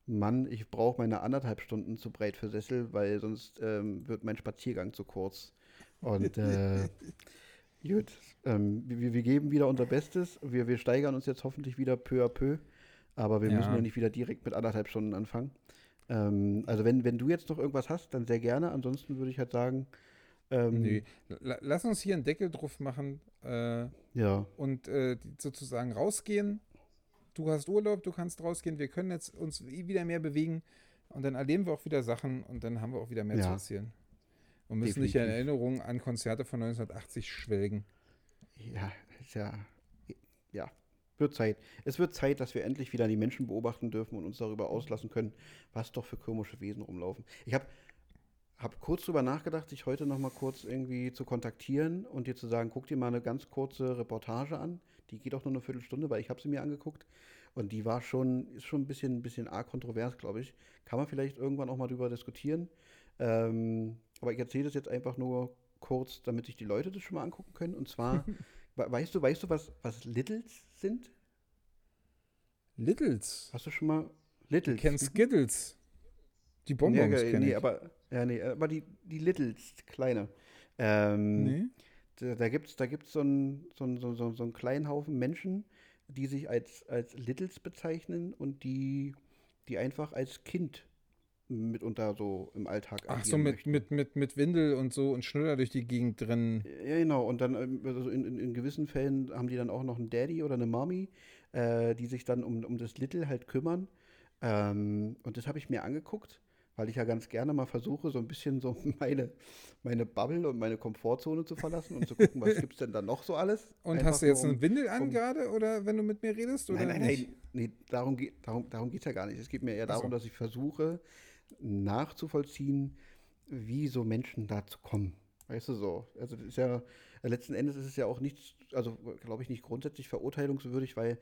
Speaker 4: Mann, ich brauche meine anderthalb Stunden zu breit für Sessel, weil sonst ähm, wird mein Spaziergang zu kurz. Und äh, [laughs] gut, ähm, wir, wir geben wieder unser Bestes. Wir, wir steigern uns jetzt hoffentlich wieder peu à peu, aber wir
Speaker 1: Ja.
Speaker 4: müssen ja nicht wieder direkt mit anderthalb Stunden anfangen. Ähm, also wenn, wenn du jetzt noch irgendwas hast, dann sehr gerne. Ansonsten würde ich halt sagen, ähm,
Speaker 1: Nee. La- Lass uns hier einen Deckel drauf machen äh,
Speaker 4: ja,
Speaker 1: und äh, sozusagen rausgehen. Du hast Urlaub, du kannst rausgehen. Wir können jetzt uns wieder mehr bewegen und dann erleben wir auch wieder Sachen und dann haben wir auch wieder mehr zu
Speaker 4: Ja.
Speaker 1: erzählen. Und müssen nicht in
Speaker 4: Definitiv.
Speaker 1: Erinnerungen an Konzerte von 1980 schwelgen.
Speaker 4: Ja, ja, ja, wird Zeit. Es wird Zeit, dass wir endlich wieder die Menschen beobachten dürfen und uns darüber auslassen können, was doch für komische Wesen rumlaufen. Ich habe hab kurz drüber nachgedacht, dich heute noch mal kurz irgendwie zu kontaktieren und dir zu sagen, guck dir mal eine ganz kurze Reportage an. Die geht auch nur eine Viertelstunde, weil ich habe sie mir angeguckt und die war schon, ist schon ein bisschen, ein bisschen arg kontrovers, glaube ich. Kann man vielleicht irgendwann auch mal drüber diskutieren. Ähm, aber ich erzähle das jetzt einfach nur kurz, damit sich die Leute das schon mal angucken können. Und zwar, [laughs] we- weißt du, weißt du, was, was Littles sind?
Speaker 1: Littles.
Speaker 4: Hast du schon mal Littles?
Speaker 1: kennst Skittles. Die
Speaker 4: nee,
Speaker 1: Bonbons
Speaker 4: ge-
Speaker 1: kenn
Speaker 4: nee,
Speaker 1: ich.
Speaker 4: aber, ja, nee, aber die, die Littles, kleine. Ähm,
Speaker 1: nee?
Speaker 4: Da, da gibt es da gibt's so einen so so, so, so einen kleinen Haufen Menschen, die sich als, als Littles bezeichnen und die, die einfach als Kind mitunter so im Alltag
Speaker 1: Ach so, mit, mit, mit, mit Windel und so und Schnüller durch die Gegend drin.
Speaker 4: Ja, genau. Und dann ähm, also in, in, in gewissen Fällen haben die dann auch noch einen Daddy oder eine Mommy, äh, die sich dann um, um das Little halt kümmern. Ähm, und das habe ich mir angeguckt, weil ich ja ganz gerne mal versuche, so ein bisschen so [laughs] meine, meine Bubble und meine Komfortzone zu verlassen und zu gucken, was [laughs] gibt es denn da noch so alles.
Speaker 1: Und
Speaker 4: Einfach
Speaker 1: hast du jetzt
Speaker 4: um-
Speaker 1: eine Windel an
Speaker 4: um-
Speaker 1: gerade oder wenn du mit mir redest? Oder
Speaker 4: Nein, nein, nein. Nee, darum geht es darum, darum geht's ja gar nicht. Es geht mir eher
Speaker 1: Ach so.
Speaker 4: darum, dass ich versuche, nachzuvollziehen, wie so Menschen dazu kommen. Weißt du so? Also das ist ja, letzten Endes ist es ja auch nichts, also glaube ich nicht grundsätzlich verurteilungswürdig, weil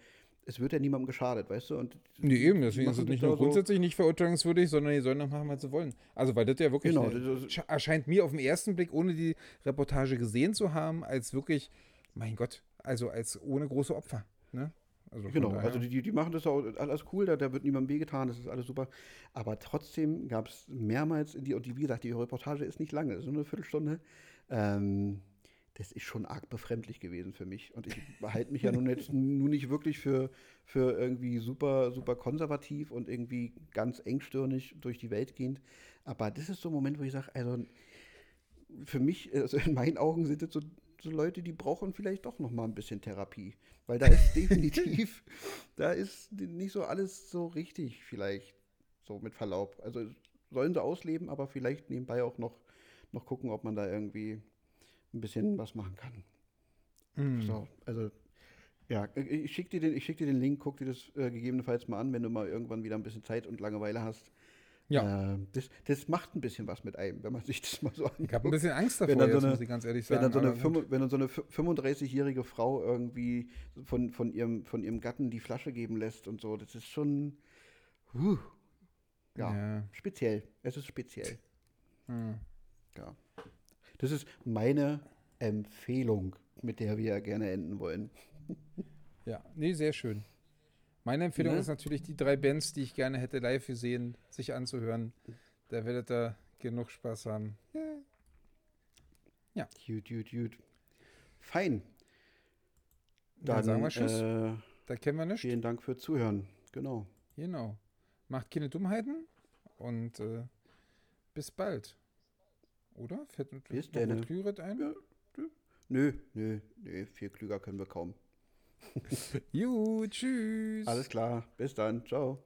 Speaker 4: es wird ja niemandem geschadet, weißt du? Und
Speaker 1: Nee, eben, deswegen ist es
Speaker 4: das
Speaker 1: nicht nur
Speaker 4: so-
Speaker 1: grundsätzlich nicht verurteilungswürdig, sondern die sollen doch machen, was sie wollen. Also, weil das ja wirklich
Speaker 4: Genau,
Speaker 1: eine,
Speaker 4: das-
Speaker 1: erscheint mir auf den ersten Blick, ohne die Reportage gesehen zu haben, als wirklich, mein Gott, also als ohne große Opfer. Ne? Also
Speaker 4: Genau, also die, die, machen das auch alles cool, da, da wird niemandem wehgetan, das ist alles super. Aber trotzdem gab es mehrmals, die, und die, wie gesagt, die Reportage ist nicht lange, so eine Viertelstunde. Ähm, das ist schon arg befremdlich gewesen für mich. Und ich halte mich ja nun jetzt [laughs] nun nicht wirklich für, für irgendwie super, super konservativ und irgendwie ganz engstirnig durch die Welt gehend. Aber das ist so ein Moment, wo ich sage, also für mich, also in meinen Augen sind das so, so Leute, die brauchen vielleicht doch noch mal ein bisschen Therapie. Weil da ist [laughs] definitiv, da ist nicht so alles so richtig vielleicht, so mit Verlaub. Also sollen sie ausleben, aber vielleicht nebenbei auch noch, noch gucken, ob man da irgendwie ein bisschen was machen kann.
Speaker 1: Mm.
Speaker 4: So, also ja, ich schicke dir, den- ich schick dir den Link, guck dir das äh, gegebenenfalls mal an, wenn du mal irgendwann wieder ein bisschen Zeit und Langeweile hast.
Speaker 1: Ja.
Speaker 4: Äh, das, das macht ein bisschen was mit einem, wenn man [laughs] sich das mal so anguckt.
Speaker 1: Ich habe ein bisschen Angst
Speaker 4: Wenn
Speaker 1: davor,
Speaker 4: dann so
Speaker 1: jetzt
Speaker 4: eine-
Speaker 1: muss ich ganz ehrlich
Speaker 4: Wenn
Speaker 1: sagen.
Speaker 4: dann so eine, wenn dann so eine fü- 35-jährige Frau irgendwie von, von, ihrem, von ihrem Gatten die Flasche geben lässt und so, das ist schon huh, ja,
Speaker 1: Ja.
Speaker 4: speziell. Es ist speziell.
Speaker 1: Hm.
Speaker 4: Ja. Das ist meine Empfehlung, mit der wir gerne enden wollen.
Speaker 1: Ja, nee, sehr schön. Meine Empfehlung
Speaker 4: Ne?
Speaker 1: ist natürlich die drei Bands, die ich gerne hätte live gesehen, sich anzuhören. Da werdet ihr genug Spaß haben.
Speaker 4: Gut, gut, gut. Fein.
Speaker 1: Dann sagen wir Tschüss.
Speaker 4: Äh,
Speaker 1: Da kennen wir nichts.
Speaker 4: vielen Dank für Zuhören. Genau.
Speaker 1: Genau. Macht keine Dummheiten und äh, bis bald. Oder? Fällt uns. Klüret ein?
Speaker 4: Ja. Nö, nö, nö, viel klüger können wir kaum. [laughs]
Speaker 1: Juhu, tschüss.
Speaker 4: Alles klar. Bis dann. Ciao.